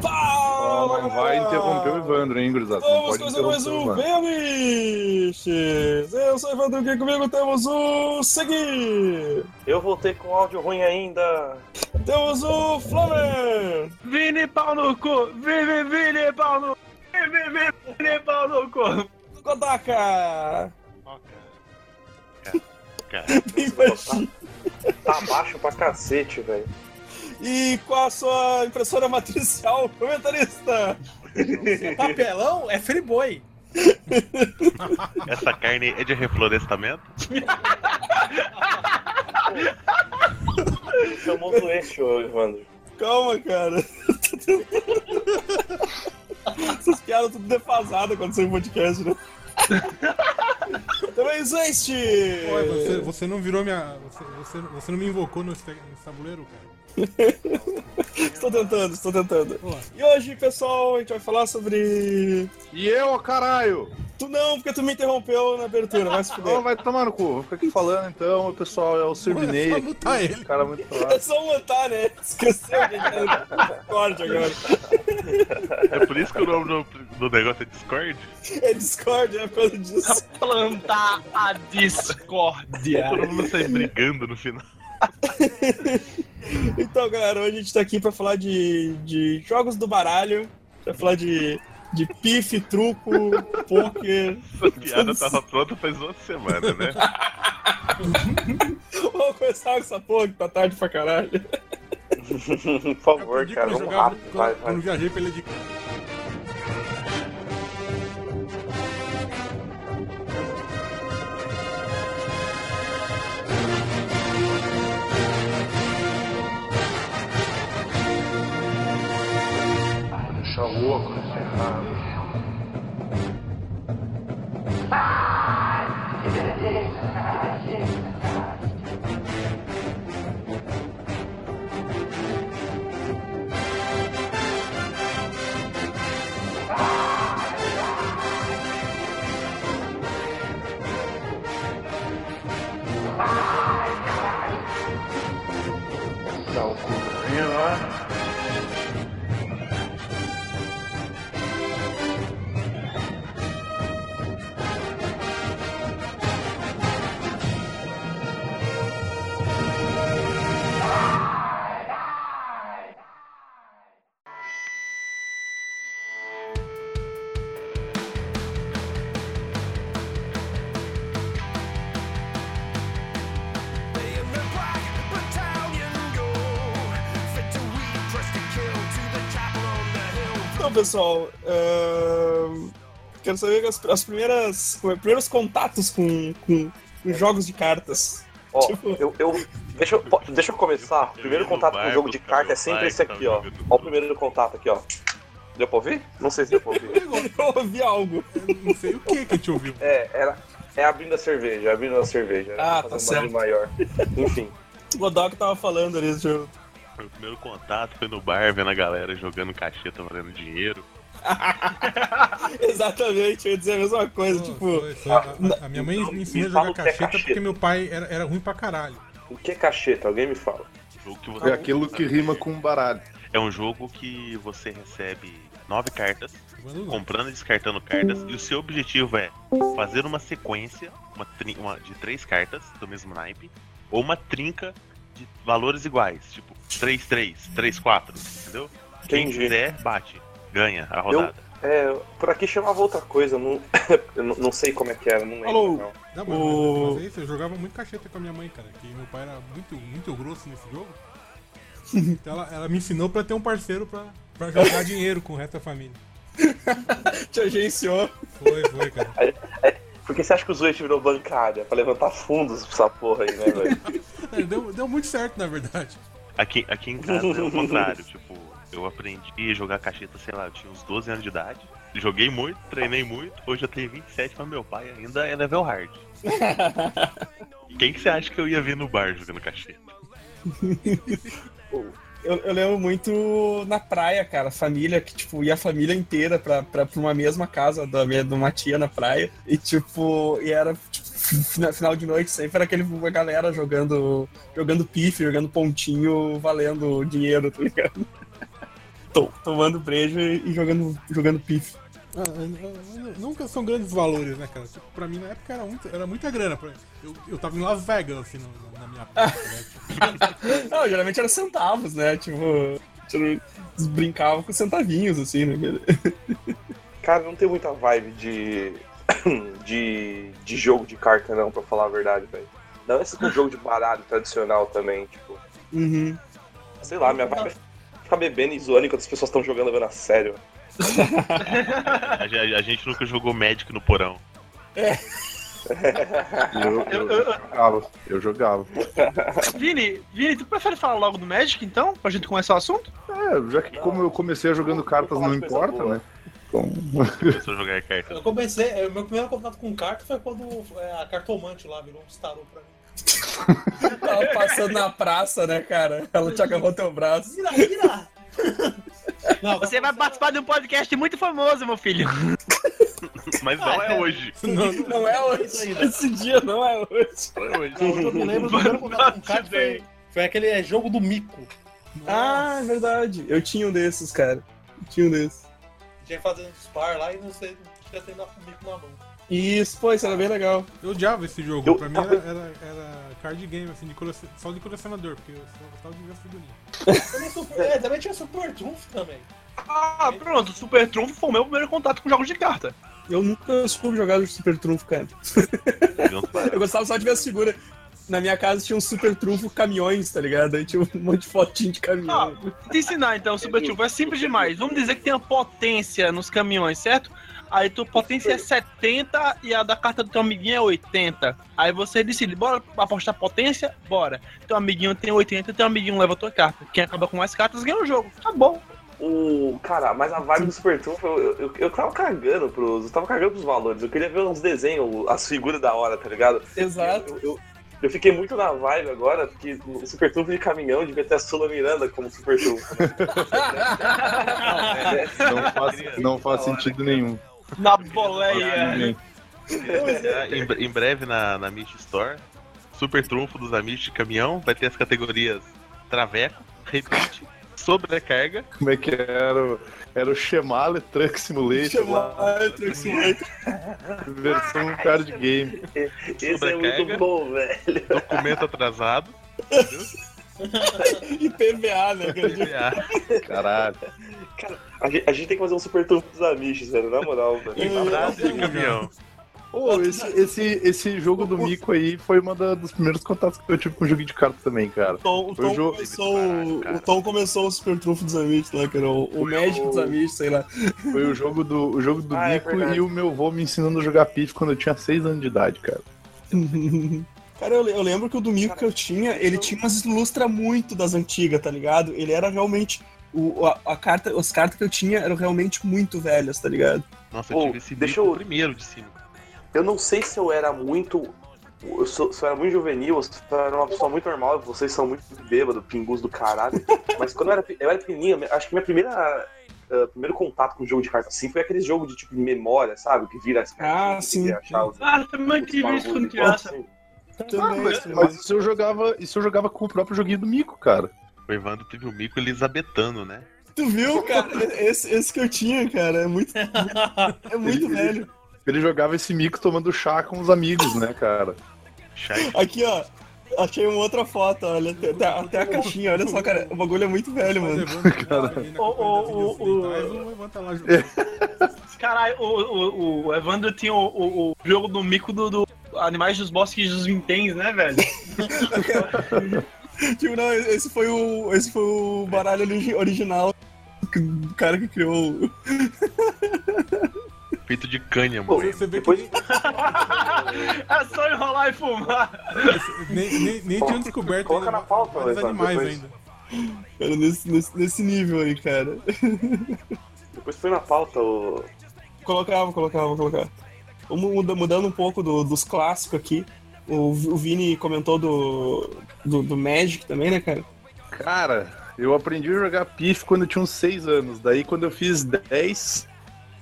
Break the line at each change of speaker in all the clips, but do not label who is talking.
Fala,
não vai interromper o Evandro, hein, gurizada? Não
Vamos
pode
fazer mais um. Vemiches! Eu sou o Evandro, aqui comigo temos o Segui!
Eu voltei com áudio ruim ainda.
Temos o Flamer!
Vini pau no cu! Vini, Vini pau no Vini, Vini, Vini pau no cu!
Kodaka!
Cara.
Tá baixo pra cacete, velho.
E com a sua impressora matricial, comentarista!
Papelão é friboi.
essa carne é de reflorestamento?
Famoso eixo, Evandro.
Calma, cara. Essas piadas tudo defasadas quando sai um podcast, né? Também existe!
Ué, você, você não virou minha. Você, você, você não me invocou no, este- no tabuleiro, cara.
Estou tentando, estou tentando. E hoje, pessoal, a gente vai falar sobre.
E eu, caralho?
Tu não, porque tu me interrompeu na abertura, vai se
Não,
fuder.
vai tomar no cu. Vou ficar aqui falando então, pessoal. É o Sirvinei.
é só
aqui.
mutar ele.
Cara muito
É
claro.
só mutar, né? Esqueceu que corte agora.
É por isso que o nome do, do negócio é Discord?
É Discord, é por causa disso.
Plantar a discórdia!
Todo mundo sai brigando no final.
Então, galera, hoje a gente tá aqui pra falar de, de jogos do baralho, pra falar de, de pife, truco, poker.
Essa piada tava pronta faz uma semana, né?
Vamos começar com essa porra que tá tarde pra caralho.
Por favor, cara, vamos rápido,
quando,
vai, vai.
eu viajei pra ilha de.
Deixa louco. Dá
pessoal, ahn, quero saber as, as primeiras, os primeiros contatos com, com, com jogos de cartas.
Ó,
Tipo-
eu, eu, deixa, eu, deixa eu começar. O primeiro contato com o jogo de carta é sempre esse aqui, ó. Ó o primeiro contato aqui, ó. Deu pra ouvir? Não sei se deu pra ouvir.
Eu ouvi algo.
Eu não sei o que que a gente ouviu.
É, era, é abrindo a cerveja, abrindo a cerveja.
Ah, tá certo.
maior. Enfim.
O Godok tava falando ali, deixa
Meu primeiro contato foi no bar, vendo a galera jogando cacheta, valendo dinheiro.
Exatamente, eu ia dizer a mesma coisa,
Pô,
tipo.
foi- foi- a, a- a minha mãe me ensinou a jogar
o que é
cacheta
cacheta.
porque meu pai era, era ruim pra caralho.
O que é cacheta? Alguém me fala.
Jogo que você
É aquilo que rima com baralho.
É um jogo que você recebe nove cartas, comprando e descartando cartas, e o seu objetivo é fazer uma sequência uma uma- de três cartas do mesmo naipe, ou uma trinca de valores iguais, tipo 3-3, 3-4, entendeu? Quem
Entendi.
fizer, bate, ganha a rodada.
É, por aqui chamava outra coisa, não, eu não, não sei como é que era, não lembro.
Alô?
não.
Não, mas,
O-
mas é isso, eu jogava muito cacheta com a minha mãe, cara. Que meu pai era muito, muito grosso nesse jogo. Então ela, ela me ensinou pra ter um parceiro pra, pra jogar dinheiro com o resto da família.
Te agenciou.
Foi, foi, cara.
Por que você acha que o Zuete virou bancária? Pra levantar fundos pra essa porra aí, né, velho?
É, Deu, deu muito certo, na verdade.
Aqui, aqui em casa é o contrário, tipo, eu aprendi a jogar cacheta, sei lá, eu tinha uns 12 anos de idade. Joguei muito, treinei muito, hoje eu tenho 27, mas meu pai ainda é level hard. Quem que você acha que eu ia ver no bar jogando cacheta?
Eu, eu lembro muito na praia, cara, família, que, tipo, ia a família inteira pra, pra, pra uma mesma casa da minha, de uma tia na praia. E, tipo, e era tipo, final de noite sempre era aquele a galera jogando jogando pife, jogando pontinho, valendo dinheiro, tá ligado? To- Tomando brejo e jogando, jogando pife.
Ah, Nunca são grandes valores, né, cara? Tipo, pra mim na época era, muito, era muita grana. Eu, eu tava em Las Vegas, assim, no- na minha parte, né? Tipo,
Não, geralmente era centavos, né? Tipo, tipo, brincava com centavinhos, assim, né?
Cara, não tem muita vibe de. de. de jogo de carta, não, pra falar a verdade, velho. Não, esse com jogo de baralho tradicional também, tipo.
Uhum.
Sei lá, minha vibe é ficar bebendo e zoando enquanto as pessoas estão jogando levando a sério.
A, a gente nunca jogou Magic no porão.
Eu, eu jogava. Eu jogava.
Vini, Vini, tu prefere falar logo do Magic então? Pra gente começar o assunto?
É, já que como eu comecei jogando cartas não importa, né?
Começou a jogar cartas.
Eu comecei, é, o meu primeiro contato com carta foi quando é, a cartomante lá virou um starou pra mim.
Tava passando na praça, né, cara? Ela te agarrou teu braço.
Vira, vira! Não,
Você vai participar de um podcast muito famoso, meu filho.
Mas não é hoje.
não,
Não é hoje. Esse dia não é hoje.
Não é hoje.
Não, eu me lembro do primeiro contato com carta foi, foi aquele é, jogo do mico.
Ah, é verdade. Eu tinha um desses, cara. Eu tinha um desses.
Tinha que fazer uns par lá e não sei, tinha que dar mico na mão.
Isso, pô, isso era bem legal.
Eu odiava esse jogo.
Eu
pra mim era, era, era card game, assim, de colecion... só de colecionador, porque eu só gostava de ver as figurinhas.
Também, super, é, também tinha Super Trunfo também.
Ah, pronto, o Super Trunfo foi o meu primeiro contato com jogos de carta.
Eu nunca soube jogar Super Trunfo, cara. Eu gostava só de ver as figuras. Na minha casa tinha um Super Trunfo caminhões, tá ligado? Aí tinha um monte de fotinho de caminhão.
Vou te ensinar então, o Super Trunfo. É simples demais. Vamos dizer que tem a potência nos caminhões, certo? Aí tua potência é 70 e a da carta do teu amiguinho é 80. Aí você decide, bora apostar potência? Bora. Teu amiguinho tem 80 teu amiguinho leva a tua carta. Quem acaba com mais cartas ganha o jogo. Tá bom.
O. Cara, mas a vibe do Super Trunfo, eu, eu, eu tava cagando pros. Eu tava cagando pros valores. Eu queria ver uns desenhos, as figuras da hora, tá ligado?
Exato.
Eu, eu, eu fiquei muito na vibe agora, porque o Super Trunfo de caminhão devia ter a Sula Miranda como Super Trunfo. né?
não faz, não faz sentido nenhum.
Na boleia.
Em, em breve na, na Mish Store, Super Trunfo dos Amish de caminhão, vai ter as categorias Traveco, Repeat, Sobrecarga,
Como é que era? o- Era o Shemale Truck Simulator lá, versão card game.
Esse é
Sobrecarga.
muito bom, velho.
documento atrasado,
E PVA, né? cara?
PA,
Caralho.
A gente, a gente tem que fazer um Super Trunfo dos Amish, velho, na moral, velho.
frase de caminhão.
Pô, esse, esse, esse jogo do Mico aí foi um dos primeiros contatos que eu tive com o jogo de carta também, cara.
O Tom, o
o
Tom
jogo-
começou, o Tom começou o Super Trunfo dos Amish lá, cara. O, o Magic dos Amish, sei lá.
Foi o jogo do, o jogo do
Ah, é
Mico
verdade.
e o meu avô me ensinando a jogar pif quando eu tinha 6 anos de idade, cara.
Cara, eu, eu lembro que o domingo que eu tinha, ele tinha umas ilustras muito das antigas, tá ligado? Ele era realmente. O, a, a carta, as cartas que eu tinha eram realmente muito velhas, tá ligado?
Nossa, eu
Ô,
tive esse
deixa eu-
primeiro de cima.
Eu não sei se eu era muito. Eu sou- se eu era muito juvenil, ou se eu era uma pessoa muito normal, vocês são muito bêbado, pingus do caralho. Mas quando eu era, eu era pequenininho, acho que minha primeira. ah, primeiro contato com o jogo de carta assim foi aquele jogo de tipo de memória, sabe? Que vira as
Ah,
que
sim.
achar os-
Ah, também tive isso quando criança.
Assim.
Também,
mas,
também.
mas isso eu jogava. Isso eu jogava com o próprio joguinho do Mico, cara.
O Evandro teve o mico elisabetano, né?
Tu viu, cara? Esse, esse que eu tinha, cara, é muito. É muito velho.
Ele jogava esse mico tomando chá com os amigos, né, cara?
Aqui, ó. Achei uma outra foto, olha. Até, até- até a caixinha, olha só, cara. O bagulho é muito velho, mano.
Orientais, o Evandro tá lá jogando.
Caralho, o, o, o Evandro tinha o, o, o jogo do mico do, do Animais dos Bosques dos Vinténs, né, velho?
Tipo, não, esse foi o. Esse foi o baralho origi- original do cara que criou.
Feito de canha,
Pô,
mano.
Você vê
Depois-
que
É só enrolar e fumar.
nem, nem, nem, tinham descoberto
Coloca
ainda
na pauta, Evandro,
animais
depois.
ainda.
Cara, nesse, nesse, nesse nível aí, cara.
Depois foi na pauta o.
Colocava, colocava, colocava. Mudando um pouco do- dos clássicos aqui. O, o Vini comentou do, do, do Magic também, né, cara?
Cara, eu aprendi a jogar pif quando eu tinha uns 6 anos. Daí, quando eu fiz 10,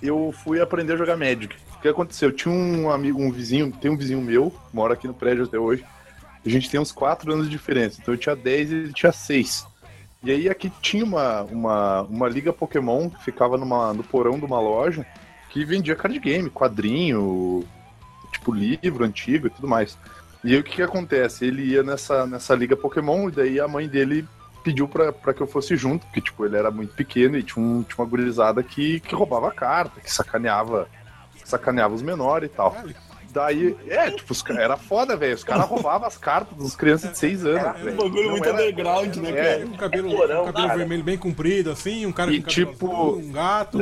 eu fui aprender a jogar Magic. que aconteceu? Tinha um amigo, um vizinho, tem um vizinho meu, mora aqui no prédio até hoje. A gente tem uns 4 anos de diferença. Então eu tinha 10 e ele tinha 6. E aí aqui tinha uma, uma, uma liga Pokémon que ficava numa, no porão de uma loja que vendia card game, quadrinho, tipo livro antigo e tudo mais. E aí o que, que acontece? Ele ia nessa, nessa liga Pokémon e daí a mãe dele pediu pra, pra que eu fosse junto, porque tipo, ele era muito pequeno e tinha, um, tinha uma gurizada que, que roubava carta, que sacaneava, sacaneava os menores e tal. Daí, é, tipo, os, era foda, velho. Os caras roubavam as cartas dos crianças de 6 anos,
Um bagulho muito
era-
underground, né,
É?
Um cabelo,
porão,
um cabelo
cara.
vermelho bem comprido, assim, um cara
E
com cabelo
tipo-
azul, um gato.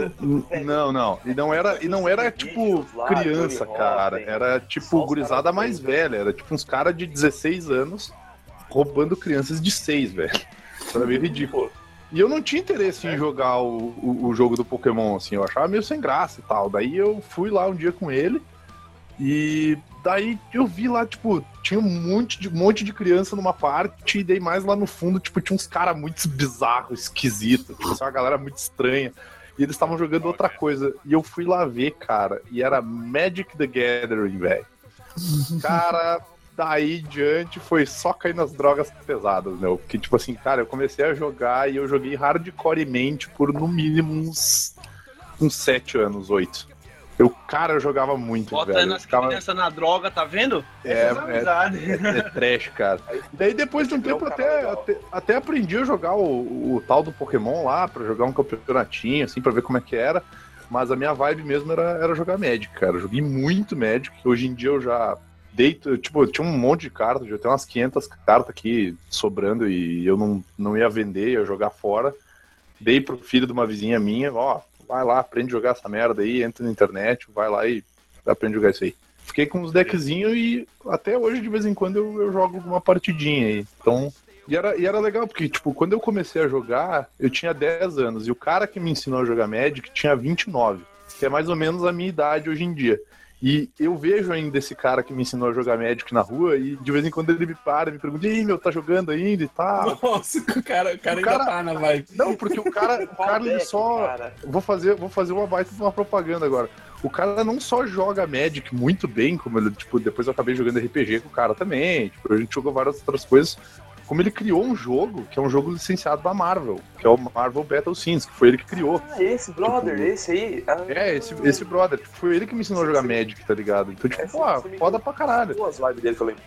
Não, não. E não era, e não era tipo criança, cara. Era tipo gurizada mais velha. Era tipo uns caras de 16 anos roubando crianças de 6, velho. Era meio ridículo. E eu não tinha interesse em jogar o, o, o jogo do Pokémon, assim. Eu achava meio sem graça e tal. Daí eu fui lá um dia com ele. E daí eu vi lá, tipo, tinha um monte de, um monte de criança numa parte, e daí mais lá no fundo, tipo, tinha uns caras muito bizarros, esquisitos, tipo, uma galera muito estranha. E eles estavam jogando outra coisa. E eu fui lá ver, cara, e era Magic the Gathering, velho. Cara, daí em diante foi só cair nas drogas pesadas, meu. Porque, tipo assim, cara, eu comecei a jogar e eu joguei hardcoremente por no mínimo uns, uns 7 anos, 8. Eu, cara, eu jogava muito,
Bota
velho. Eu
as
ficava-
crianças na droga, tá vendo?
É, é,
amizades.
é, é trash, cara. E daí depois de um tempo até, até, até aprendi a jogar o, o tal do Pokémon lá, pra jogar um campeonatinho, assim, pra ver como é que era. Mas a minha vibe mesmo era, era jogar Magic, cara. Eu joguei muito Magic. Hoje em dia eu já deito, tipo, eu tinha um monte de cartas, já tenho umas 500 cartas aqui sobrando e eu não, não ia vender, ia jogar fora. Dei pro filho de uma vizinha minha, ó, vai lá, aprende a jogar essa merda aí, entra na internet, vai lá e aprende a jogar isso aí. Fiquei com uns deckzinhos e até hoje, de vez em quando, eu, eu jogo alguma partidinha aí. Então. E era, e era legal, porque, tipo, quando eu comecei a jogar, eu tinha 10 anos. E o cara que me ensinou a jogar Magic tinha 29. Que é mais ou menos a minha idade hoje em dia. E eu vejo ainda esse cara que me ensinou a jogar Magic na rua, e de vez em quando ele me para e me pergunta, aí, meu, tá jogando ainda e tal.
Nossa, o cara, o cara
O
ainda
cara-
tá na vibe.
Não, porque o cara, o cara ele só. Vou fazer, vou fazer uma baita de uma propaganda agora. O cara não só joga Magic muito bem, como ele, tipo, depois eu acabei jogando RPG com o cara também. Tipo, a gente jogou várias outras coisas. Como ele criou um jogo, que é um jogo licenciado da Marvel, que é o Marvel Battle Scenes, que foi ele que criou.
Ah, esse brother,
Tipo,
esse aí. Ah,
É, esse, esse brother, tipo, foi ele que me ensinou a jogar Magic, tá ligado? Então, tipo, pô, foda pra caralho.
Duas vibes dele que eu lembro.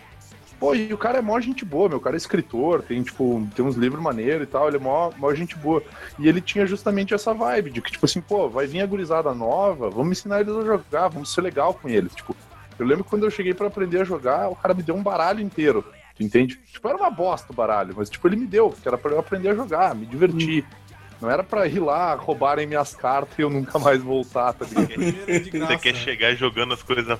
Pô, e o cara é mó gente boa, meu. O cara é escritor, tem, tipo, tem uns livros maneiros e tal, ele é mó, mó gente boa. E ele tinha justamente essa vibe de que, tipo assim, pô, vai vir a gurizada nova, vamos ensinar eles a jogar, vamos ser legal com eles. Tipo, eu lembro que quando eu cheguei pra aprender a jogar, o cara me deu um baralho inteiro. Tu entende? Tipo, era uma bosta o baralho, mas, tipo, ele me deu, que era pra eu aprender a jogar, me divertir. Não era pra ir lá, roubarem minhas cartas e eu nunca mais voltar, tá ligado?
Você quer chegar jogando as coisas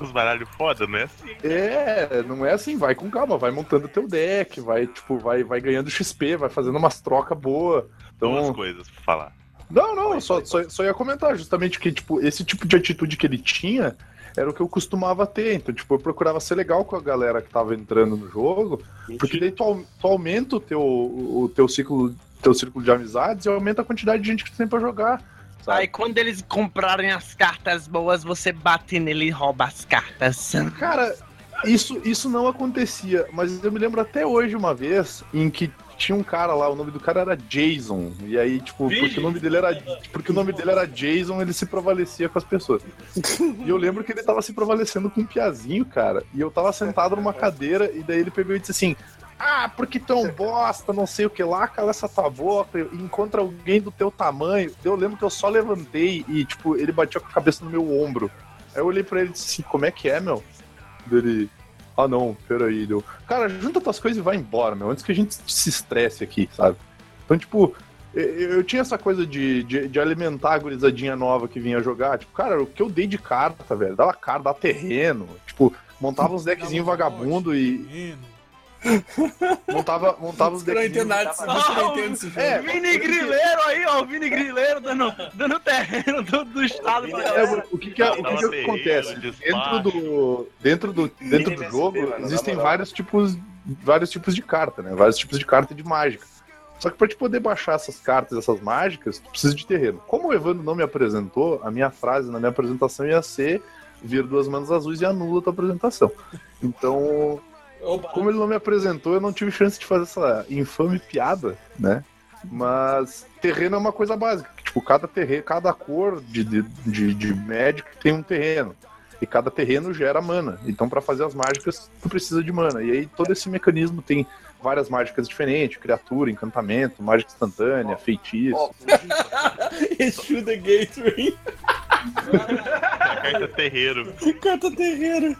os baralhos foda, né? Assim,
É, não é assim, vai com calma, vai montando teu deck, vai, tipo, vai, vai ganhando XP, vai fazendo umas trocas boas.
duas
Então,
coisas pra falar.
não, não, eu só, só, só ia comentar justamente que, tipo, esse tipo de atitude que ele tinha era o que eu costumava ter. Então, tipo, eu procurava ser legal com a galera que tava entrando no jogo, porque daí tu, tu aumenta o teu, o teu ciclo, teu círculo de amizades e aumenta a quantidade de gente que tu tem pra jogar. Sabe?
Aí quando eles comprarem as cartas boas, você bate nele e rouba as cartas.
Cara, isso, isso não acontecia, mas eu me lembro até hoje uma vez em que tinha um cara lá, o nome do cara era Jason. E aí, tipo, porque o nome dele era, porque o nome dele era Jason, ele se prevalecia com as pessoas. E eu lembro que ele tava se prevalecendo com um piazinho, cara. E eu tava sentado numa cadeira e daí ele pegou e disse assim: "Ah, porque tu é um bosta, não sei o que lá, cala essa tua boca, encontra alguém do teu tamanho". Eu lembro que eu só levantei e tipo, ele bateu com a cabeça no meu ombro. Aí eu olhei pra ele e disse assim: "Como é que é, meu?" Dele ah, não, peraí, deu. Cara, junta tuas coisas e vai embora, meu, antes que a gente se estresse aqui, sabe? Então, tipo, eu, tinha essa coisa de, de, de alimentar a gurizadinha nova que vinha jogar. Tipo, cara, o que eu dei de carta, velho, dava carta, dava terreno. Tipo, montava uns deckzinhos vagabundo e
Menino.
Montava, montava
entende esse jogo.
É,
Vini Grileiro aí, ó, o Vini Grileiro dando, dando terreno do, do estado pra
É, o que que, o que, que acontece? Dentro do, dentro do, dentro do jogo, existem vários tipos, vários tipos de carta, né? Vários tipos de carta de mágica. Só que pra te poder baixar essas cartas, essas mágicas, tu precisa de terreno. Como o Evandro não me apresentou, a minha frase na minha apresentação ia ser vir duas manos azuis e anula a tua apresentação. Então. Como ele não me apresentou, eu não tive chance de fazer essa infame piada, né? Mas terreno é uma coisa básica. Tipo, cada terreno, cada cor de, de, de, de Magic tem um terreno. E cada terreno gera mana. Então, pra fazer as mágicas, tu precisa de mana. E aí, todo esse mecanismo tem várias mágicas diferentes: criatura, encantamento, mágica instantânea, feitiço.
Ó,
Exu the Gateway.
A carta terreiro.
Carta terreiro.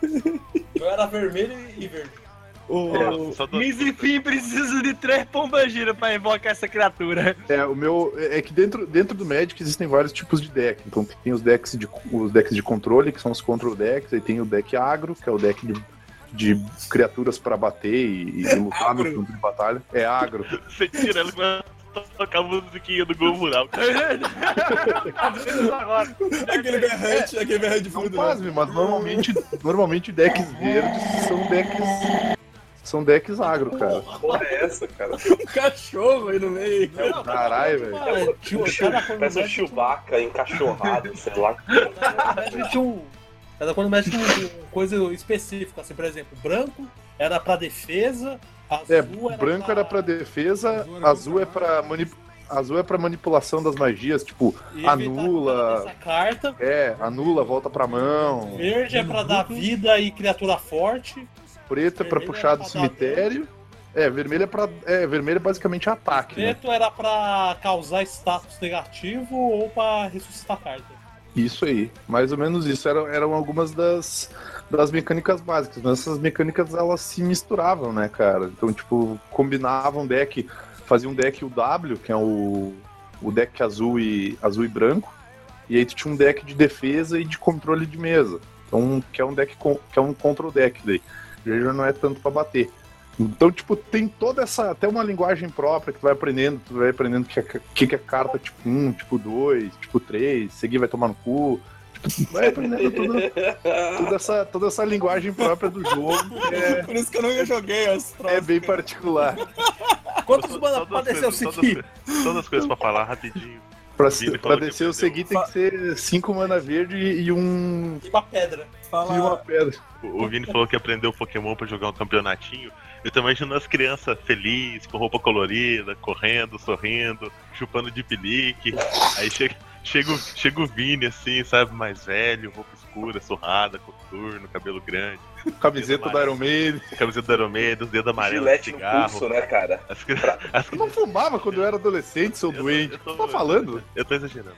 Eu era vermelho e verde.
O...
Do...
Mizifim precisa de três pombagira pra invocar essa criatura.
É, o meu. É que dentro, dentro do Magic existem vários tipos de deck. Então tem os decks de, os decks de controle, que são os control decks, aí tem o deck agro, que é o deck de, de criaturas pra bater e, e lutar no
Agro.
campo de batalha. É agro.
Você tira ela começa a tocar a musiquinha do Gol Rural.
Aquele berrante, aquele berrante de
Não
fundo. né?
pasme, mas normalmente, normalmente decks verdes são decks. São decks agro, cara.
porra é essa, cara?
Um cachorro aí no meio.
Caralho, velho.
Um
Parece um Chewbacca encachorrado, sei lá.
tinha um. Cada quando mexe um, um coisa específica, assim, por exemplo, branco era pra defesa, azul
É,
era
branco era pra defesa,
Azul era
azul é pra manip... azul é pra manipulação das magias, tipo,
e
anula.
essa carta.
É, anula, volta pra mão.
Verde é pra dar vida e criatura forte.
Preto é pra
Vermelho
puxar do cemitério. É, vermelho é pra. É, vermelho é basicamente ataque, né?
Preto era pra causar status negativo ou pra ressuscitar carta.
Isso aí. Mais ou menos isso. Eram, eram algumas das, das mecânicas básicas. Mas essas mecânicas elas se misturavam, né, cara? Então, tipo, combinavam deck. Fazia um deck UW, que é o, o deck azul e, azul e branco. E aí tu tinha um deck de defesa e de controle de mesa. Então, que é um deck que é um control deck daí. Já não é tanto pra bater. Então, tipo, tem toda essa. Até uma linguagem própria que tu vai aprendendo. Tu vai aprendendo o que, é, que, que é carta tipo 1, tipo 2, tipo 3, seguir vai tomar no cu. Tipo, vai aprendendo toda, toda, essa, toda essa linguagem própria do jogo. É,
Por isso que eu nunca joguei as
é bem particular.
Quantos
Todas
mana
as
pra descer o
coisas- todas Todas as coisas pra falar rapidinho.
Pra, pra descer o seguir tem que ser 5 mana verde e um.
E uma pedra.
E uma
Fala.
pedra.
O Vini falou que aprendeu Pokémon pra jogar um campeonatinho. Eu tô imaginando as crianças felizes, com roupa colorida, correndo, sorrindo, chupando de pelique. Aí chega, chega, o- chega o Vini, assim, sabe, mais velho, roupa escura, surrada, coturno, cabelo grande,
Camiseta da Iron Maiden.
camiseta da Aromeida, os dedos amarelos,
Gilete no
cigarro.
pulso, né, cara?
As, as
Eu não fumava quando eu era adolescente, seu
Eu tô-
doente.
eu
O
tô-
que tu tá falando?
Eu tô exagerando.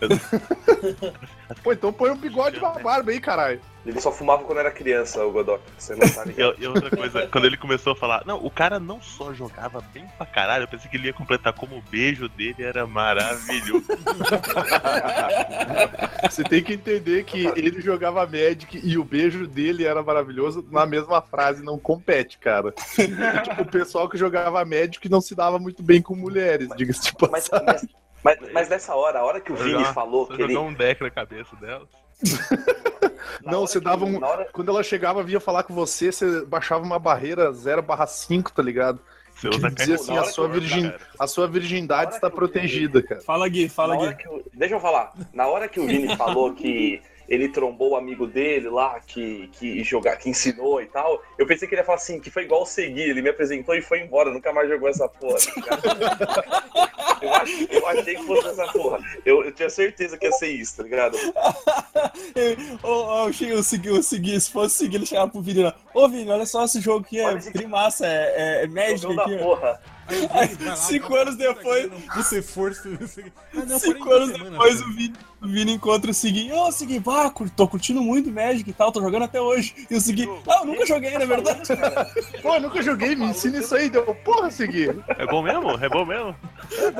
Pô, então põe um bigode pra barba aí, caralho.
Ele só fumava quando era criança, o Godok. Você não tá ligado.
E, e outra coisa, quando ele começou a falar, não, o cara não só jogava bem pra caralho, eu pensei que ele ia completar como o beijo dele era maravilhoso.
Você tem que entender que ele jogava Magic e o beijo dele era maravilhoso na mesma frase, não compete, cara. tipo, o pessoal que jogava Magic não se dava muito bem com mulheres, diga-se de
Mas,
passagem.
mas, mas, mas nessa hora, a hora que o Vini
jogar-
falou que ele.
um deck na cabeça dela.
Não, você
que-
dava um.
hora-
Quando ela chegava, vinha falar com você, você baixava uma barreira 0/5, tá ligado?
Você
Que
usa
dizia
carta-
assim,
na
a sua,
que eu-
virgin...
cara.
a sua virgindade está
que eu-
protegida, cara.
Fala, Gui, fala, Gui.
que o- Deixa eu falar. Na hora que o Vini falou que ele trombou o amigo dele lá, que, que jogar, que ensinou e tal, eu pensei que ele ia falar assim, que foi igual o Segui, ele me apresentou e foi embora, nunca mais jogou essa porra. tá eu, ach- eu achei que fosse essa porra. Eu, eu tinha certeza que ia ser isso, tá ligado?
Ô, ô, eu segui, eu segui, se fosse seguir, ele chegava pro Vini lá. Ô, Vini, olha só esse jogo aqui, é primassa, é, é, é
da
aqui.
porra.
Lá,
Cinco anos depois-
precisa força. Ah, não,
Cinco
40
anos
semanas,
depois
cara.
o Vini, o Vini encontra o Segui. Ô, Segui, vá, cur- tô curtindo muito Magic e tal, tô jogando até hoje. E o Segui, ah, eu nunca joguei, na verdade.
Pô, eu nunca joguei, me ensina isso aí, deu. Porra, seguir.
É bom mesmo? É bom mesmo? É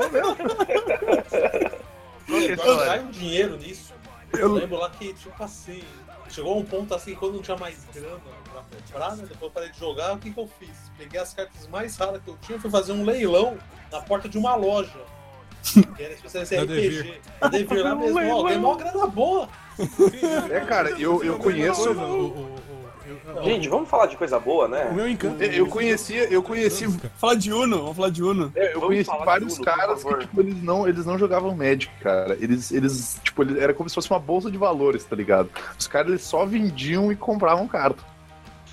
a
Eu
história?
ganho dinheiro nisso. Eu lembro lá que, tipo assim, chegou a um ponto assim quando não tinha mais grana pra comprar, né? Depois eu parei de jogar, o que, que eu fiz? Peguei as cartas mais raras que eu tinha fui fazer um leilão na porta de uma loja. Que era especialista em RPG. Eu devia lá mesmo, ó, ganhei mó grana boa.
É, cara, eu- eu conheço-
O, o- o- Eu- eu-
Gente, vamos falar de coisa boa,
o
né?
meu encanto.
Eu eu conhecia, eu conheci,
Falar de Uno, vamos falar de Uno.
eu
Vamos
conheci vários
Uno,
caras que tipo, eles não, eles não jogavam Magic, cara. Eles, eles, tipo, eles- era como se fosse uma bolsa de valores, tá ligado? Os caras eles só vendiam e compravam carta.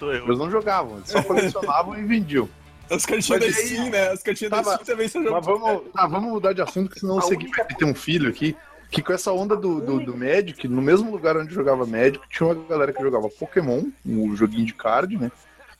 Sou eu.
Eles não jogavam, eles só colecionavam e vendiam.
As cartinhas da Steam, né? As cartinhas da
Tava-
Steam também são
Mas
jogadas.
vamos, tá, vamos mudar de assunto, que senão o Segui
única-
vai ter um filho aqui. Que com essa onda do, do, do Magic, no mesmo lugar onde jogava Magic, tinha uma galera que jogava Pokémon, o joguinho de card, né?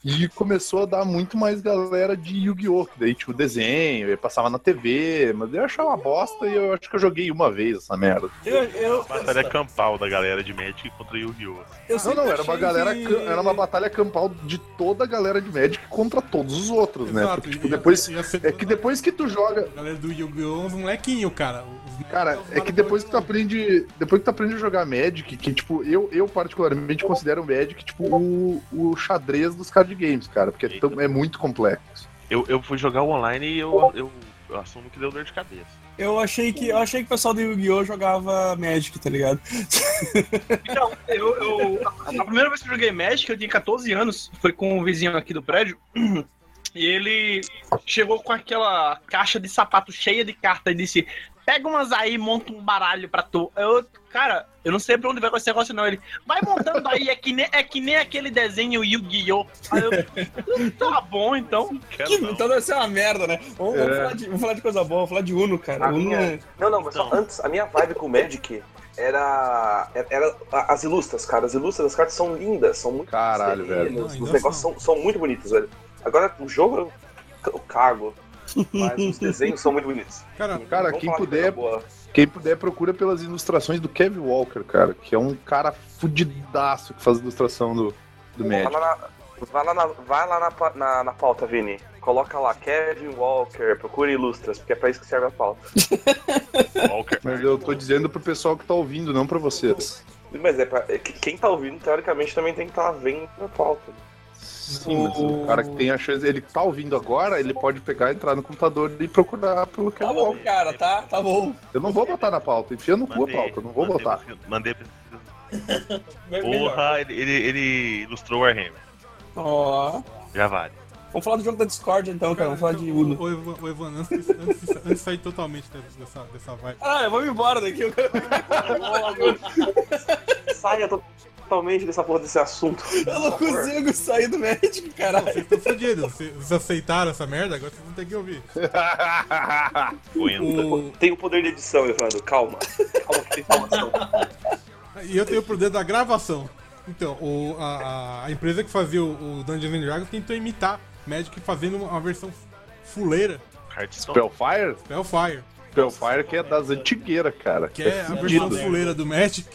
E começou a dar muito mais galera de Yu-Gi-Oh! Que daí, tipo, desenho, e passava na TV, mas eu achava uma bosta e eu acho que eu joguei uma vez essa merda.
Eu, eu,
Batalha campal da galera de Magic contra Yu-Gi-Oh!
eu
Não, não, era uma galera,
que-
era uma batalha campal de toda a galera de Magic contra todos os outros, né?
Exato,
Porque, tipo, depois.
ia ser
É que depois que tu joga,
A galera do Yu-Gi-Oh! uns molequinho, cara. Os-
Cara, é que depois que tu aprende. Depois que tu aprende a jogar Magic, que, tipo, eu, eu particularmente considero o Magic, tipo, o, o xadrez dos card games, cara, porque é, tão- é muito complexo.
Eu, eu fui jogar o online e eu, eu, eu assumo que deu dor de cabeça.
Eu achei que eu achei que o pessoal do Yu-Gi-Oh! jogava Magic, tá ligado?
Então, eu, eu- a primeira vez que eu joguei Magic, eu tinha 14 anos, foi com um vizinho aqui do prédio. E ele chegou com aquela caixa de sapato cheia de cartas e disse: Pega umas aí e monta um baralho pra tu. Eu, cara, eu não sei pra onde vai com esse negócio, não. Ele vai montando aí, é que nem, é que nem aquele desenho Yu-Gi-Oh! Aí eu, tá bom, então.
Que, então deve ser uma merda, né? Vamos, vamos
É.
falar, de, vamos falar de coisa boa, vamos falar de Uno, cara.
A
Uno
minha-
é-
Não, não, mas só
Então.
antes, a minha vibe com o Magic era, era as ilustras, cara. As ilustras das cartas são lindas, são muito
Caralho,
serenas,
velho. Não,
Os negócios são, são muito bonitos, velho. Agora, o jogo eu cago. Mas os desenhos são muito bonitos.
Cara,
Cara, quem puder-. Quem puder, procura pelas ilustrações do Kevin Walker, cara, que é um cara fudidaço que faz ilustração do, do
Vai
Magic.
lá, na, vai lá, na, vai lá na, na, na pauta, Vini. Coloca lá Kevin Walker, procure ilustras, porque é pra isso que serve a pauta.
Walker.
Mas eu tô dizendo pro pessoal que tá ouvindo, não pra vocês.
Mas é pra, é que quem tá ouvindo, teoricamente, também tem que estar vendo a pauta.
Sim, mas o cara que tem a chance, ele tá ouvindo agora, ele pode pegar, entrar no computador e procurar pelo
Tá
Kevin
bom, cara, tá? Tá bom.
Eu não vou botar na pauta, enfia no cu a pauta, eu não vou
mandei
botar.
Mandei.
Me-.
Porra, ele, ele, ele ilustrou Warhammer.
Ó.
Já vale.
Vamos falar do jogo da Discord então, cara. Vamos falar de Uno.
O, Evan, o Evan, antes, de- antes, de- antes de sair totalmente dessa, dessa vibe.
Ah, vamos embora daqui. Eu
Saia totalmente dessa porra desse assunto.
eu não consigo sair do Magic, caralho.
Vocês estão fodidos. Vocês aceitaram essa merda, agora vocês vão ter que ouvir. O,
Tem o poder de edição, Evandro, calma. Calma que tem informação.
e eu tenho o poder da gravação. Então, o, a, a- empresa que fazia o, o Dungeons and Dragons tentou imitar Magic fazendo uma versão fuleira.
Spellfire?
Spellfire,
Spellfire que é das antigueiras, cara.
que é a versão fuleira do Magic.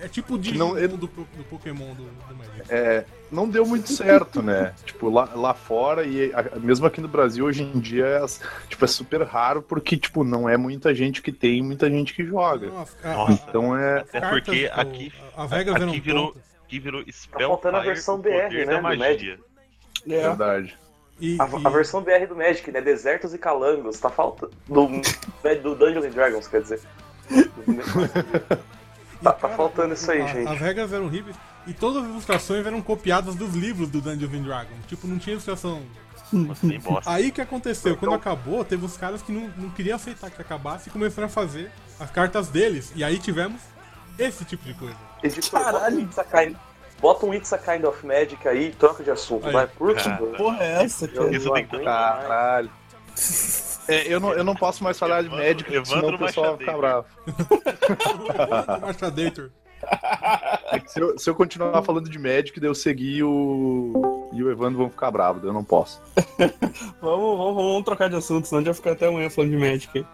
É, tipo o Digimon
Não, ele-
do, do Pokémon do, do Magic.
É, não deu muito certo, né? tipo, lá, lá fora e a- mesmo aqui no Brasil, hoje em dia, é, tipo, é super raro porque, tipo, não é muita gente que tem, muita gente que joga.
Nossa, a-
Nossa.
Então é...
Até porque aqui,
as regras eram
aqui virou, aqui virou
Tá
Spellfire,
faltando a versão BR, né,
da
do
magia.
É.
Verdade.
E,
A,
e-
a versão BR do Magic, né? Desertos e Calangos. Tá faltando. Do, né, do Dungeons and Dragons, quer dizer. tá- tá faltando isso aí,
a-
gente.
As regras eram horríveis e todas as ilustrações eram copiadas dos livros do Dungeons and Dragons. Tipo, não tinha ilustração.
Nossa, nem bosta.
Aí que aconteceu? Quando acabou, teve uns caras que não, não queriam aceitar que acabasse e começaram a fazer as cartas deles. E aí tivemos esse tipo de coisa.
Editor, bota
Caralho.
um, kind, bota um It's a Kind of Magic aí e troca de assunto,
Aí,
vai, por
cara.
favor.
Porra, é essa, cara?
Isso tem que.
Caralho. É, eu, não, eu não posso mais falar de
Evandro-
médico, senão o
Evandro
pessoal vai ficar bravo.
Machadator.
É se, eu, se eu continuar falando de médico, daí eu seguir o. E o Evandro vão ficar bravos, daí eu não posso.
Vamos, vamos, vamos trocar de assunto, senão a gente vai ficar até amanhã falando de Magic aí.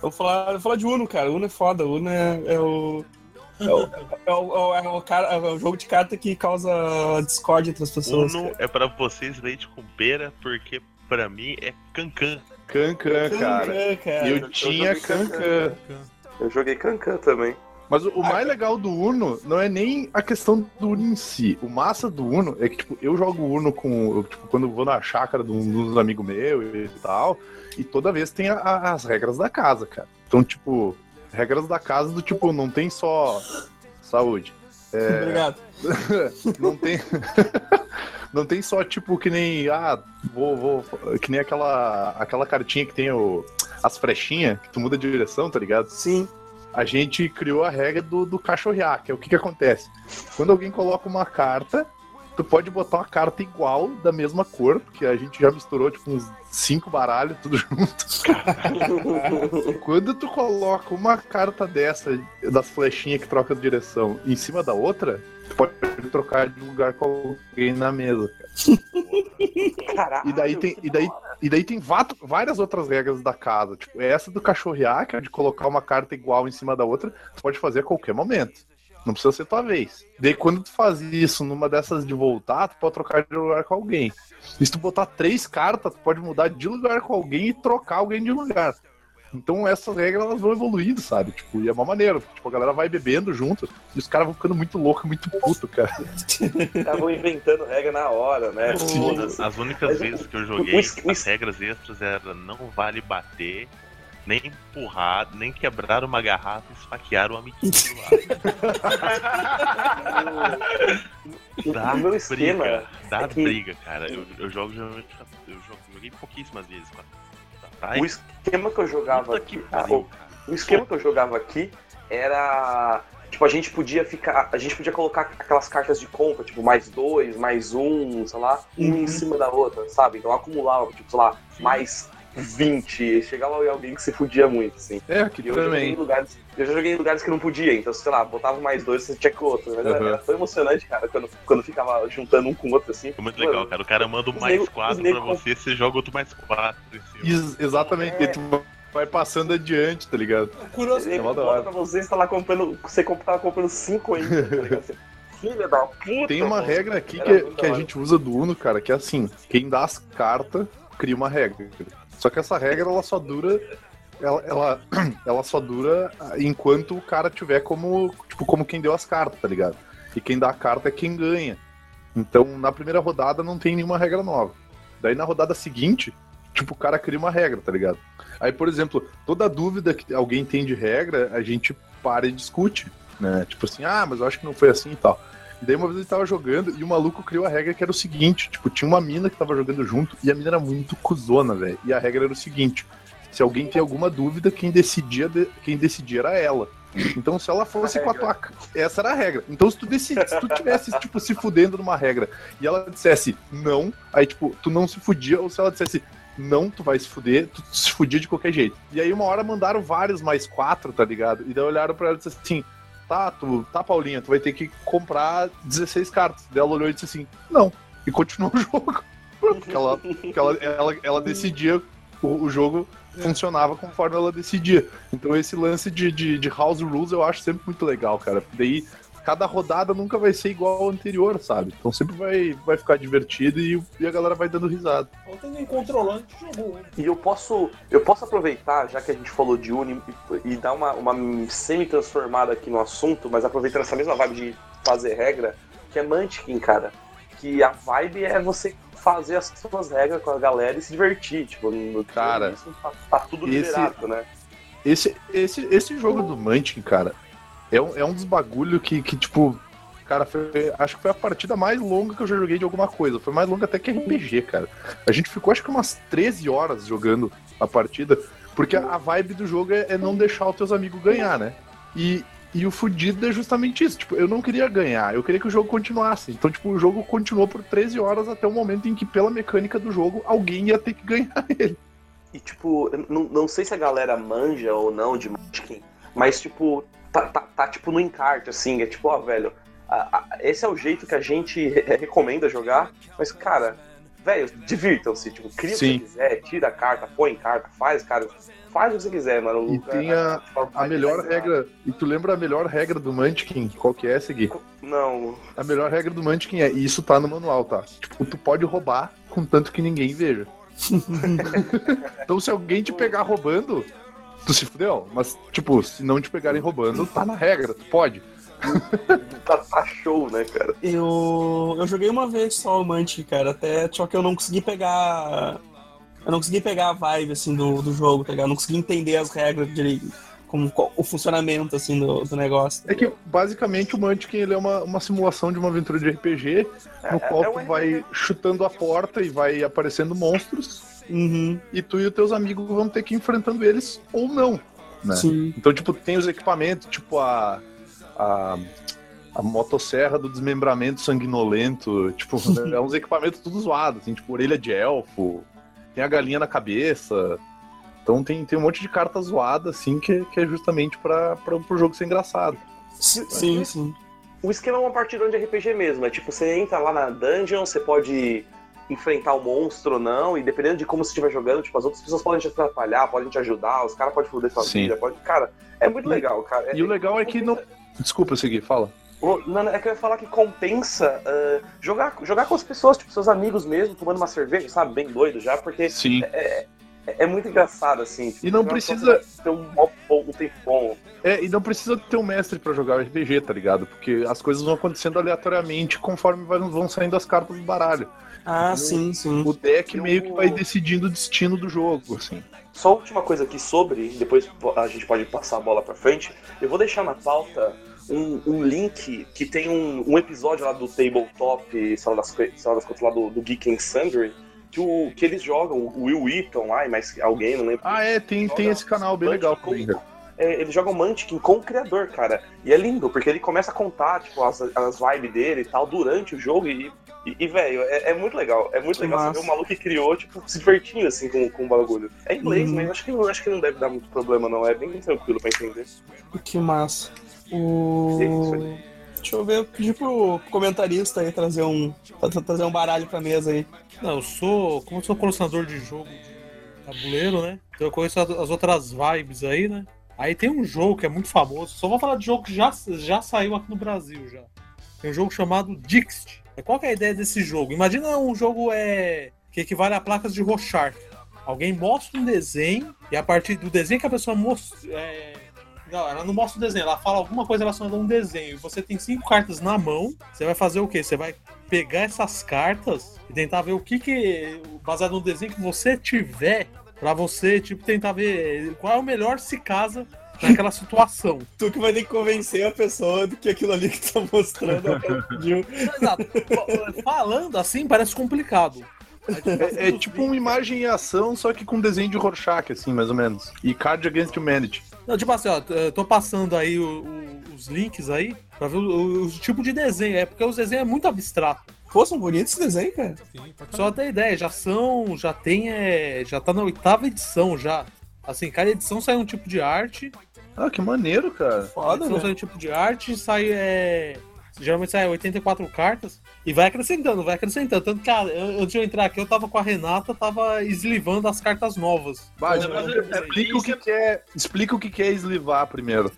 Vamos falar, vamos falar de Uno, cara. Uno é foda. Uno é, é o. É o, é, o, é, o cara, é o jogo de carta que causa discórdia entre as pessoas.
Uno
cara.
é pra vocês leite com pera, porque pra mim é cancan.
Cancan, cara.
É, cara.
Eu tinha Cancan.
Eu joguei Cancan também.
Mas o, o mais legal do Uno não é nem a questão do Uno em si. O massa do Uno é que, tipo, eu jogo Uno com. eu, tipo, quando eu vou na chácara de um dos amigos meus e tal. E toda vez tem a- a- as regras da casa, cara. Então, tipo, regras da casa do tipo, não tem só saúde.
Obrigado.
não tem. não tem só, tipo, que nem. Ah, vou. vou que nem aquela, aquela cartinha que tem o, as frechinhas, que tu muda de direção, tá ligado?
Sim.
A gente criou a regra do, do cachorrear, que é o que, que acontece. Quando alguém coloca uma carta, tu pode botar uma carta igual, da mesma cor, porque a gente já misturou, tipo, uns cinco baralhos, tudo junto. Quando tu coloca uma carta dessa, das flechinhas que troca de direção, em cima da outra, tu pode trocar de lugar com alguém na mesa.
Caralho.
E daí tem, e daí, e daí tem vato- várias outras regras da casa. Tipo, essa do cachorrear, que é de colocar uma carta igual em cima da outra, tu pode fazer a qualquer momento. Não precisa ser tua vez. Daí quando tu faz isso numa dessas de voltar, tu pode trocar de lugar com alguém. E se tu botar três cartas, tu pode mudar de lugar com alguém e trocar alguém de lugar. Então essas regras elas vão evoluindo, sabe? Tipo, e é uma maneira. Tipo, a galera vai bebendo junto e os caras vão ficando muito loucos, muito puto, cara.
Estavam inventando regra na hora, né? Foda-se.
As únicas
Mas
vezes que eu joguei
o es- o
as regras extras era não vale bater, nem empurrar, nem quebrar uma garrafa e esfaquear o amiguinho do lado. Dá
O meu
briga, dá
é que-
briga, cara. Eu, eu jogo geralmente. Eu jogo- joguei pouquíssimas vezes com a Tá?
O esquema que eu jogava aqui.
pariu,
ah,
cara.
o esquema que eu jogava aqui era. Tipo, a gente podia ficar. A gente podia colocar aquelas cartas de compra, tipo, mais dois, mais um, sei lá, um
Uhum.
em cima da outra, sabe? Então acumulava, tipo, sei lá, mais 20. Chegava em alguém que se fudia muito, assim.
É, aqui
E eu já, joguei em
também.
lugares, eu já joguei em lugares que não podia, então, sei lá, botava mais dois, você tinha que outro. Mas era,
Uhum.
era tão emocionante, cara, quando, quando ficava juntando um com o outro, assim.
Foi muito
Mano,
legal, cara. O cara manda um mais
nego- os
4
nego
pra você, você joga outro mais 4 em cima.
Ex- exatamente.
É.
E tu vai passando adiante, tá ligado?
Curioso.
É
pra você, você tá lá comprando. Você tava comprando 5 ainda, tá ligado? Filha da puta!
Tem uma regra aqui
Era
que, que a gente usa do Uno, cara, que é assim: quem dá as cartas cria uma regra. Só que essa regra ela só dura. Ela, ela, ela só dura enquanto o cara tiver como. Tipo, como quem deu as cartas, tá ligado? E quem dá a carta é quem ganha. Então, na primeira rodada não tem nenhuma regra nova. Daí na rodada seguinte, tipo, o cara cria uma regra, tá ligado? Aí, por exemplo, toda dúvida que alguém tem de regra, a gente para e discute, né? Tipo assim, ah, mas eu acho que não foi assim e tal. E daí uma vez ele tava jogando e o maluco criou a regra que era o seguinte: tipo, tinha uma mina que tava jogando junto e a mina era muito cuzona, velho. E a regra era o seguinte: se alguém tem alguma dúvida, quem decidia, de- quem decidia era ela. Então, se ela fosse com a tua. Essa era a regra. Então, se tu, decidi, se tu tivesse, tipo, se fudendo numa regra e ela dissesse não, aí, tipo, tu não se fudia, ou se ela dissesse não, tu vai se fuder, tu se fudia de qualquer jeito. E aí, uma hora mandaram vários mais quatro, tá ligado? E daí olharam pra ela e disseram assim: tá, tu, tá, Paulinha, tu vai ter que comprar 16 cartas. Daí ela olhou e disse assim: não. E continuou o jogo. Porque ela, porque ela, ela, ela decidia, o, o jogo funcionava conforme ela decidia. Então esse lance de, de, de house rules eu acho sempre muito legal, cara. Daí cada rodada nunca vai ser igual ao anterior, sabe? Então sempre vai, vai ficar divertido e, e a galera vai dando risada.
Ontem nem controlante jogou. né?
E eu posso, eu posso aproveitar, já que a gente falou de Uni, e, e dar uma, uma semi-transformada aqui no assunto, mas aproveitando essa mesma vibe de fazer regra, que é Munchkin, cara. Que a vibe é você fazer as suas regras com a galera e se divertir. Tipo, no
Cara,
isso tá, tá tudo
esse-
liberado, né?
Esse, esse, esse jogo do Munchkin, cara, é um, é um dos bagulho que, que tipo, cara, foi- acho que foi a partida mais longa que eu já joguei de alguma coisa. Foi mais longa até que RPG, cara. A gente ficou acho que umas 13 horas jogando a partida, porque a, vibe do jogo é, é não deixar os teus amigos ganhar, né? E, e o fudido é justamente isso. Tipo, eu não queria ganhar, eu queria que o jogo continuasse. Então, tipo, o jogo continuou por 13 horas até o momento em que, pela mecânica do jogo, alguém ia ter que ganhar ele.
E, tipo, não, não sei se a galera manja ou não de Munchkin, mas, tipo, tá, tá, tá, tipo, no encarte, assim, é tipo, ó, velho, a- a- esse é o jeito que a gente re- recomenda jogar, mas, cara, velho, divirtam-se, tipo, cria o que
Sim.
você quiser, tira a carta, põe carta, faz, cara, faz o que você quiser, mano.
E tem a- A melhor regra. E tu lembra a melhor regra do Munchkin? Qual que é, Segui?
Não,
A melhor regra do Munchkin é, e isso tá no manual, tá? Tipo, tu pode roubar contanto que ninguém veja. então se alguém te pegar roubando, tu se fudeu. Mas, tipo, se não te pegarem roubando, tá na regra, tu pode.
tá, tá show, né, cara?
Eu, eu joguei uma vez só o Mantic, cara, até só que eu não consegui pegar. Eu não consegui pegar a vibe assim do, do jogo, tá ligado? Eu não consegui entender as regras direito. como o funcionamento, assim, do, do negócio.
É que basicamente o Munchkin ele é uma, uma simulação de uma aventura de RPG, no qual
é um
tu vai chutando a porta e vai aparecendo monstros,
Uhum,
e tu e os teus amigos vão ter que ir enfrentando eles ou não. Né?
sim.
Então, tipo, tem os equipamentos, tipo a. a a motosserra do desmembramento sanguinolento, tipo, é uns equipamentos tudo zoados, assim, tipo, orelha de elfo, tem a galinha na cabeça. Então tem, tem um monte de carta zoada, assim, que, que é justamente pra, pra, pro jogo ser engraçado.
Sim, sim.
O esquema é uma partidão de RPG mesmo. É tipo, você entra lá na dungeon, você pode enfrentar o monstro ou não, e dependendo de como você estiver jogando, tipo, as outras pessoas podem te atrapalhar, podem te ajudar, os caras podem foder sua
Sim.
vida, pode. Cara, é muito
E-
legal, cara.
E o legal é que não. Desculpa, eu segui, fala.
Não, é que eu ia falar que compensa ah, jogar, jogar com as pessoas, tipo, seus amigos mesmo, tomando uma cerveja, sabe? Bem doido já, porque
Sim.
é, é muito engraçado, assim.
E não precisa-
Ter um, um tempo bom.
É, e não precisa ter um mestre pra jogar o RPG, tá ligado? Porque as coisas vão acontecendo aleatoriamente conforme vão saindo as cartas do baralho.
Ah, sim, sim.
O deck
Eu-
meio que vai decidindo o destino do jogo, assim.
Só a última coisa aqui sobre, depois a gente pode passar a bola pra frente. Eu vou deixar na pauta um, um link que tem um, um episódio lá do Tabletop, Sala das, Co- Sala das Contas lá do, do Geek and Sundry, que, o, que eles jogam, o Will Wheaton lá, mais alguém, não lembro.
Ah, é, tem, tem esse canal bem legal também. cara.
É, eles jogam Munchkin com o criador, cara. E é lindo, porque ele começa a contar, tipo, as, as vibes dele e tal, durante o jogo e. E, e, velho, é, é muito legal. É muito
Que
legal
massa.
você ver o maluco que criou, tipo, se divertindo assim com, com o bagulho. É inglês,
Uhum.
mas acho que, não- acho que não deve dar muito problema, não. É bem tranquilo pra entender.
Que massa. O... Deixa eu ver, eu pedi pro comentarista aí trazer um, tra- trazer um baralho pra mesa aí.
Não, eu sou. Como eu sou colecionador de jogo de tabuleiro, né? Então eu conheço as as outras vibes aí, né? Aí tem um jogo que é muito famoso. Só vou falar de jogo que já, já saiu aqui no Brasil já. Tem um jogo chamado Dixit. Qual que é a ideia desse jogo? Imagina um jogo é, que equivale a placas de Rorschach. Alguém mostra um desenho e a partir do desenho que a pessoa mostra. é, Não, ela não mostra o desenho, ela fala alguma coisa relacionada a um desenho. Você tem cinco cartas na mão. Você vai fazer o quê? Você vai pegar essas cartas e tentar ver o que que baseado no desenho que você tiver Pra você, tipo, tentar ver qual é o melhor se casa naquela situação.
Tu que vai ter que convencer a pessoa de que aquilo ali que tá mostrando é o que ela pediu.
Exato. Fa- Falando assim, parece complicado.
É, é tipo uma imagem em ação, só que com desenho de Rorschach, assim, mais ou menos. E Card Against Humanity.
Não, tipo assim, ó, eu tô passando aí o- o- os links aí pra ver o, o tipo de desenho. É porque os desenhos é muito abstrato.
Pô, são bonitos esse desenho, cara.
Sim, pra
Só ter ideia, já são. Já tem. É, já tá na oitava edição já. Assim, cada edição sai um tipo de arte.
Ah, que maneiro, cara.
Foda,
edição sai
velho.
um tipo de arte, sai. É, geralmente sai 84 cartas. E vai acrescentando, vai acrescentando. Tanto que, cara, eu- antes de eu entrar aqui, eu tava com a Renata, tava eslivando as cartas novas.
Vai,
Mas eu-
explica, o que que é, explica o que que é eslivar primeiro.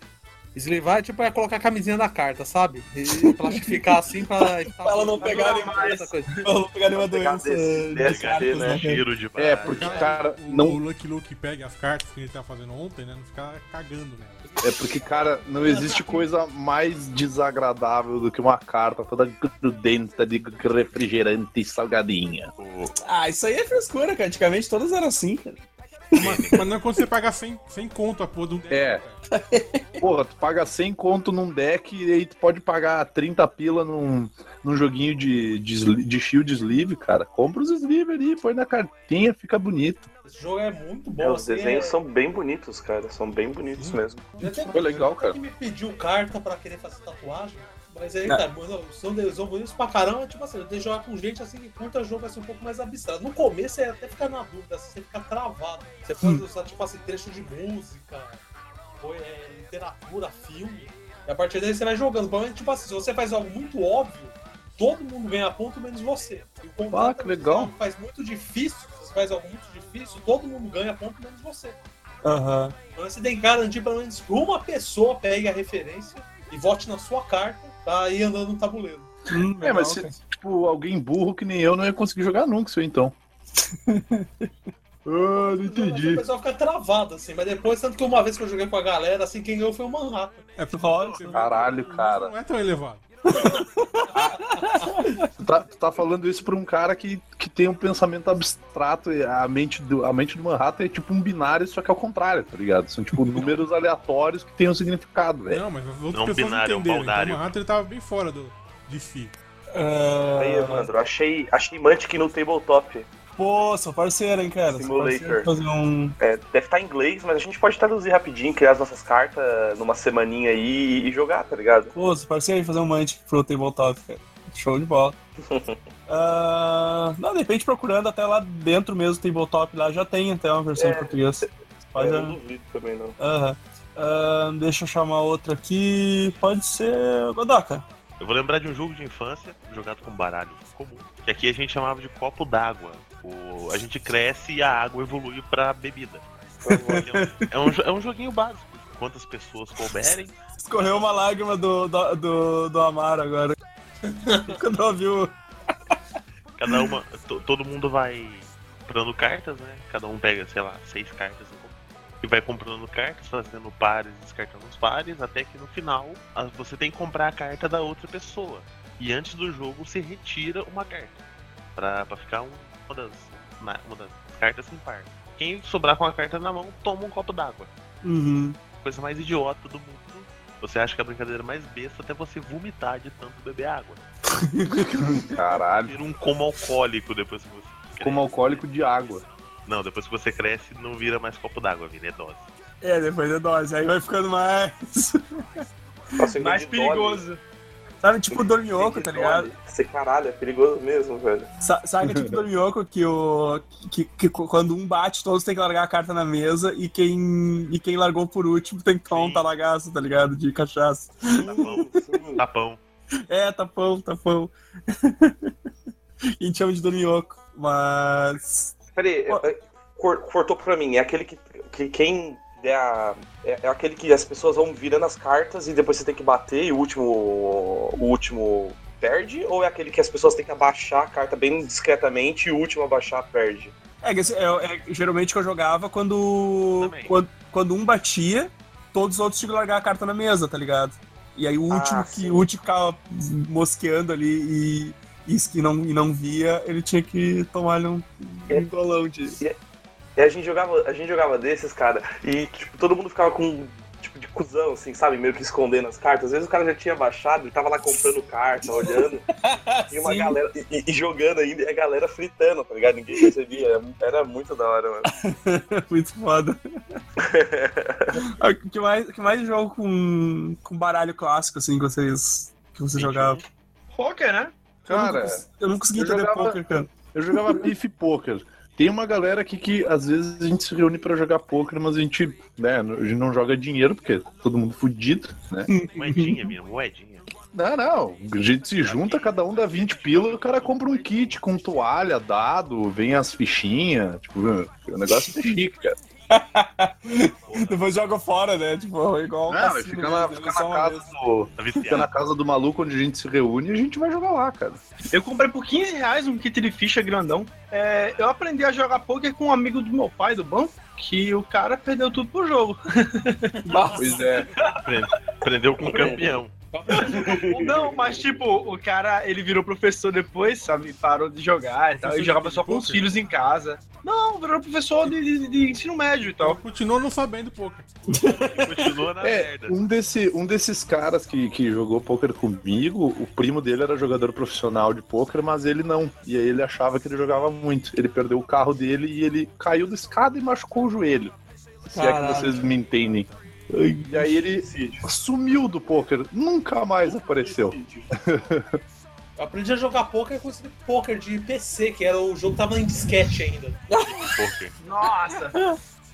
Eslivar é tipo é colocar a camisinha da carta, sabe? E plastificar assim pra.
Pra ela não pegar
mais.
Pra não pegar nenhuma doença
desse-
de
desse,
cartas,
né?
né?
Cheiro de
É, porque,
Cara,
cara,
o,
não,
o Lucky Luke pega as cartas que ele tá fazendo ontem, né? Não ficar cagando nela.
é porque, cara, não existe coisa mais desagradável do que uma carta toda grudenta de refrigerante e salgadinha.
Ah, isso aí é frescura, cara. Antigamente todas eram assim, cara.
Mas, mas não é quando você paga 100, 100 conto a porra do deck.
É.
cara.
Porra, tu paga 100 conto num deck e aí tu pode pagar 30 pila num, num joguinho de, de, de shield sleeve, cara. Compra os sleeve ali, põe na cartinha, fica bonito.
Esse jogo é muito bom.
É, os
assim,
desenhos
é-
são bem bonitos, cara. São bem bonitos mesmo.
Já tem-
Foi legal, cara.
que me pediu carta pra querer fazer tatuagem. Mas aí, cara, mano, são, são bonitos pra caramba. Tipo assim, eu tenho que jogar com gente assim que curta jogo assim um pouco mais abstrato. No começo você até fica na dúvida, assim, você fica travado. Você pode usar, tipo assim, trecho de música, ou, é, literatura, filme. E a partir daí você vai jogando. Provavelmente, tipo assim, se você faz algo muito óbvio, todo mundo ganha ponto menos você. E o
Ah, que legal.
faz muito difícil, se você faz algo muito difícil, todo mundo ganha ponto menos você.
Aham.
Então você tem que garantir pelo menos que uma pessoa pegue a referência e vote na sua carta pra ir andando no tabuleiro.
Hum,
É, mas se, tipo, alguém burro que nem eu não ia conseguir jogar nunca isso aí, então. ah, não
O
entendi.
pessoal fica travado, assim, mas depois, tanto que uma vez que eu joguei com a galera, assim, quem ganhou foi o Manhattan.
É
Foda.
você-
Caralho, cara.
Não é tão elevado.
Tu tá, tu tá falando isso pra um cara que, que tem um pensamento abstrato, e a mente, do, a mente do Manhattan é tipo um binário, só que ao contrário, tá ligado? São tipo números aleatórios que têm um significado, velho.
Não, mas as outras
Não
pessoas
binário, é um
entenderam. Então,
baldário.
o Manhattan ele tava bem fora do, de si.
Ah,
Aí, Evandro, achei, achei Mantic no tabletop.
Pô, sou parceiro, hein, cara.
Simulator.
Fazer um.
É, deve estar em inglês, mas a gente pode traduzir rapidinho, criar as nossas cartas numa semaninha aí e jogar, tá ligado?
Pô, sou parceiro fazer um Mantic pro Tabletop, cara. Show de bola. Ah, não, de repente procurando até lá dentro mesmo, Tabletop lá já tem até uma versão
É,
em português.
É,
Pode,
eu não duvido também, não.
Aham. Ah, deixa eu chamar outra aqui. Pode ser Godoka.
Eu vou lembrar de um jogo de infância jogado com baralho comum. Que aqui a gente chamava de copo d'água. O- A gente cresce e a água evolui pra bebida. É um, é um joguinho básico. Quantas pessoas couberem,
Escorreu uma lágrima do, do, do, do Amaro agora. Quando ouviu.
cada uma. to- todo mundo vai comprando cartas, né? Cada um pega, sei lá, seis cartas e vai comprando cartas, fazendo pares, descartando os pares, até que no final você tem que comprar a carta da outra pessoa. E antes do jogo você retira uma carta. Pra, pra ficar um- uma, das, uma das cartas sem par. Quem sobrar com a carta na mão, toma um copo d'água.
Uhum.
Coisa mais idiota do mundo. Você acha que é a brincadeira mais besta até você vomitar de tanto beber água.
Caralho.
Vira um como alcoólico depois que você.
Como alcoólico de água.
Não, depois que você cresce, não vira mais copo d'água, vira é dose.
É, depois é dose. Aí vai ficando mais.
Nossa, eu
Mais perigoso.
Sabe, tipo
Entendi
tá ligado?
Esse caralho, é perigoso mesmo, velho.
Sa- Sabe, tipo dorminhoco que, o, que, que quando um bate, todos têm que largar a carta na mesa e quem, e quem largou por último tem que tomar um talagaço, tá ligado? De cachaça.
Tapão, tapão.
É, tapão, tapão. a gente chama de dorminhoco. Mas.
Peraí, é- cor- cortou pra mim. É aquele que, que quem der a. É, é aquele que as pessoas vão virando as cartas e depois você tem que bater e o último. O último perde? Ou é aquele que as pessoas têm que abaixar a carta bem discretamente e o último abaixar perde?
É, é, é geralmente que eu jogava quando, quando. Quando um batia, todos os outros tinham que largar a carta na mesa, tá ligado? E aí o
Ah,
último
sim.
que o último ficava mosqueando ali e, e, e não, e não via, ele tinha que tomar ali um, um golão de.
E a gente jogava, a gente jogava desses, cara, e tipo, todo mundo ficava com tipo de cuzão, assim, sabe? Meio que escondendo as cartas. Às vezes o cara já tinha baixado, ele tava lá comprando carta, olhando, e uma
Sim.
galera. E, e jogando ainda, e a galera fritando, tá ligado? Ninguém percebia. Era, era muito da hora, mano.
Muito foda. Ah, que mais, que mais jogo com, com baralho clássico, assim, que vocês, que vocês jogavam?
Poker, né?
Eu nunca
Cara,
eu não consegui
eu
entender
jogava-
poker, cara.
eu jogava pife poker. Tem uma galera aqui que às vezes a gente se reúne pra jogar poker, mas a gente, né, a gente não joga dinheiro porque é todo mundo fudido, né?
Moedinha, minha moedinha.
Não, não. A gente se junta, cada um dá 20 pila, o cara compra um kit com toalha, dado, vem as fichinhas. Tipo, o negócio é chique, cara.
Depois joga fora, né? Tipo, igual o
Não,
cassino
fica na, fica na casa do.
Tá
Fica na casa do maluco onde a gente se reúne e a gente vai jogar lá, cara.
Eu comprei por 15 reais um kit de ficha grandão. É, eu aprendi a jogar poker com um amigo do meu pai do banco, que o cara perdeu tudo pro jogo.
Pois é.
Prendeu com o campeão.
Não, mas tipo, o cara, ele virou professor depois, sabe? Parou de jogar e tal. E jogava só com os filhos em casa. Não, virou professor de, de- de ensino médio e tal.
continuou não sabendo poker.
Continua na
É,
merda.
um, desse, um desses caras que, que jogou poker comigo, o primo dele era jogador profissional de poker, mas ele não. E aí ele achava que ele jogava muito. Ele perdeu o carro dele e ele caiu da escada e machucou o joelho. Se é que vocês me entendem. E aí ele sumiu do poker, nunca mais apareceu.
Eu aprendi a jogar poker com esse poker de PC, que era o jogo que tava em disquete ainda.
Poker.
Nossa!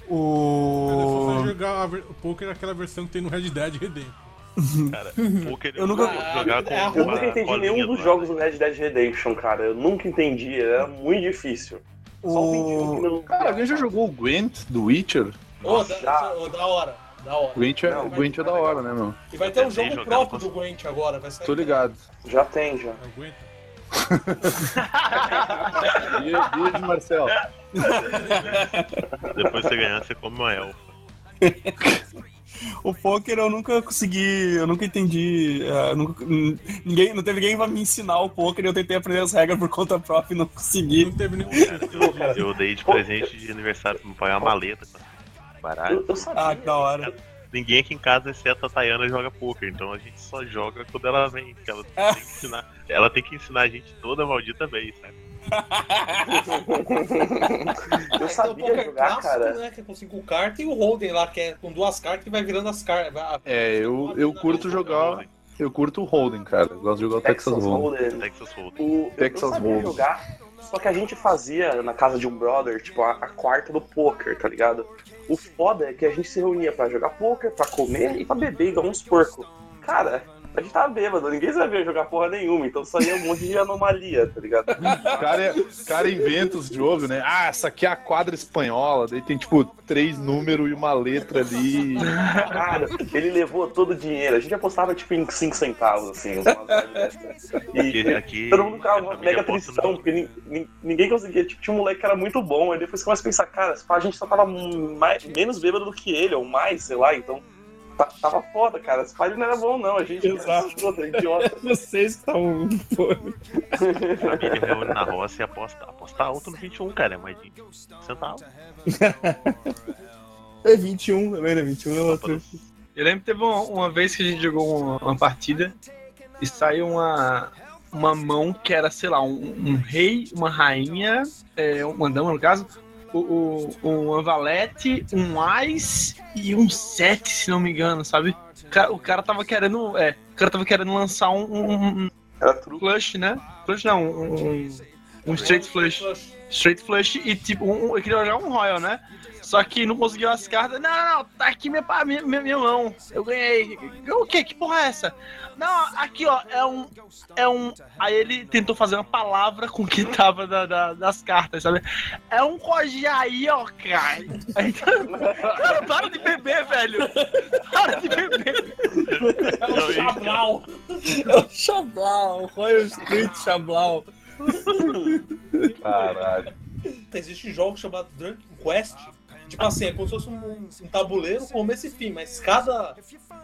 O...
eu jogar ver- o poker aquela versão que tem no Red Dead Redemption.
Cara, poker
Eu nunca-
jogar com
Eu
Eu nunca entendi nenhum
do
dos jogos do Red Dead Redemption, cara. Eu nunca entendi, era muito difícil. Só um
o...
que não.
Cara, alguém já jogou o Gwent do Witcher?
Ô, da,
já.
ô, da hora, da hora.
O Gwent é,
Não,
o Gwent é da hora, né, meu?
E vai ter um jogo próprio
com-
do Gwent agora, vai sair.
Tô ligado.
Já tem, já.
Aguenta.
E, beijo, Marcelo.
Depois você ganhar, você come uma elfa.
O poker eu nunca consegui, eu nunca entendi. eh, nunca- ninguém, não teve ninguém pra me ensinar o poker e eu tentei aprender as regras por conta própria e não consegui.
Não teve nenhum.
Eu, eu dei de presente de aniversário pro meu pai uma maleta com baralho.
Eu, eu sabia.
Ah, que da hora.
Ninguém aqui em casa, exceto a Tayana, joga poker, então a gente só joga quando ela vem. que Ela tem que ensinar, ela tem que ensinar a gente toda maldita vez, sabe?
Eu
Tem o
sabia
poker
jogar,
clássico,
cara.
né? Que é com cinco cartas, e o Holden lá, que é com duas cartas que vai virando as cartas.
É, eu, eu curto jogar. Eu curto o Holden, cara. Eu gosto de jogar o Texas Hold'em.
Hold'em.
Texas Hold'em.
O,
Texas
eu sabia
Hold'em.
jogar, só que a gente fazia na casa de um brother, tipo, a, a quarta do poker, tá ligado? O foda é que a gente se reunia pra jogar poker, pra comer e pra beber, igual uns porcos. Cara, a gente tava bêbado, ninguém sabia jogar porra nenhuma, então só ia um monte de anomalia, tá ligado?
O cara, é- cara inventa os jogos, né? Ah, essa aqui é a quadra espanhola. Daí tem, tipo, três números e uma letra ali.
Cara, ele levou todo o dinheiro, a gente apostava tipo em 5 centavos, assim. E
Aqui, aqui
todo mundo ficava
a família
mega tristão, porque nin- nin- ninguém conseguia. Tipo, tinha um moleque que era muito bom, aí depois você começa a pensar, cara, a gente só tava mais, menos bêbado do que ele, ou mais, sei lá, então. Tá- Tava foda, cara. Esse pai não era bom, não. A gente
Exato.
Puta, idiota.
Vocês que estão.
família reúne na roça e aposta, aposta alto no 21, cara. É mais de centavos.
É 21 também, né? 21 é outro.
Eu lembro que teve uma, uma vez que a gente jogou uma, uma partida e saiu uma, uma mão que era, sei lá, um, um rei, uma rainha, é, uma dama no caso, o, o, uma valete, um ás e um sete, se não me engano, sabe? O cara, o cara tava querendo. É, o cara tava querendo lançar um, um, um flush, né? Flush não, um, um, um straight flush. Straight flush e tipo, um, um- eu queria jogar um Royal, né? Só que não conseguiu as cartas. Não, não, não, tá aqui minha, minha, minha, minha mão. Eu ganhei. O quê? Que porra é essa? Não, aqui ó, é um. É um. Aí ele tentou fazer uma palavra com o que tava da- da- das cartas, sabe? É um Rojaí, ó, cara. Aí, cara, para de beber, velho. Para de beber.
É o Chablau.
É o Chablau, Royal Street Chablau.
Caralho.
Existe jogos chamados Drunken Quest. Tipo assim, é como se fosse um, um tabuleiro, começo e fim, mas cada,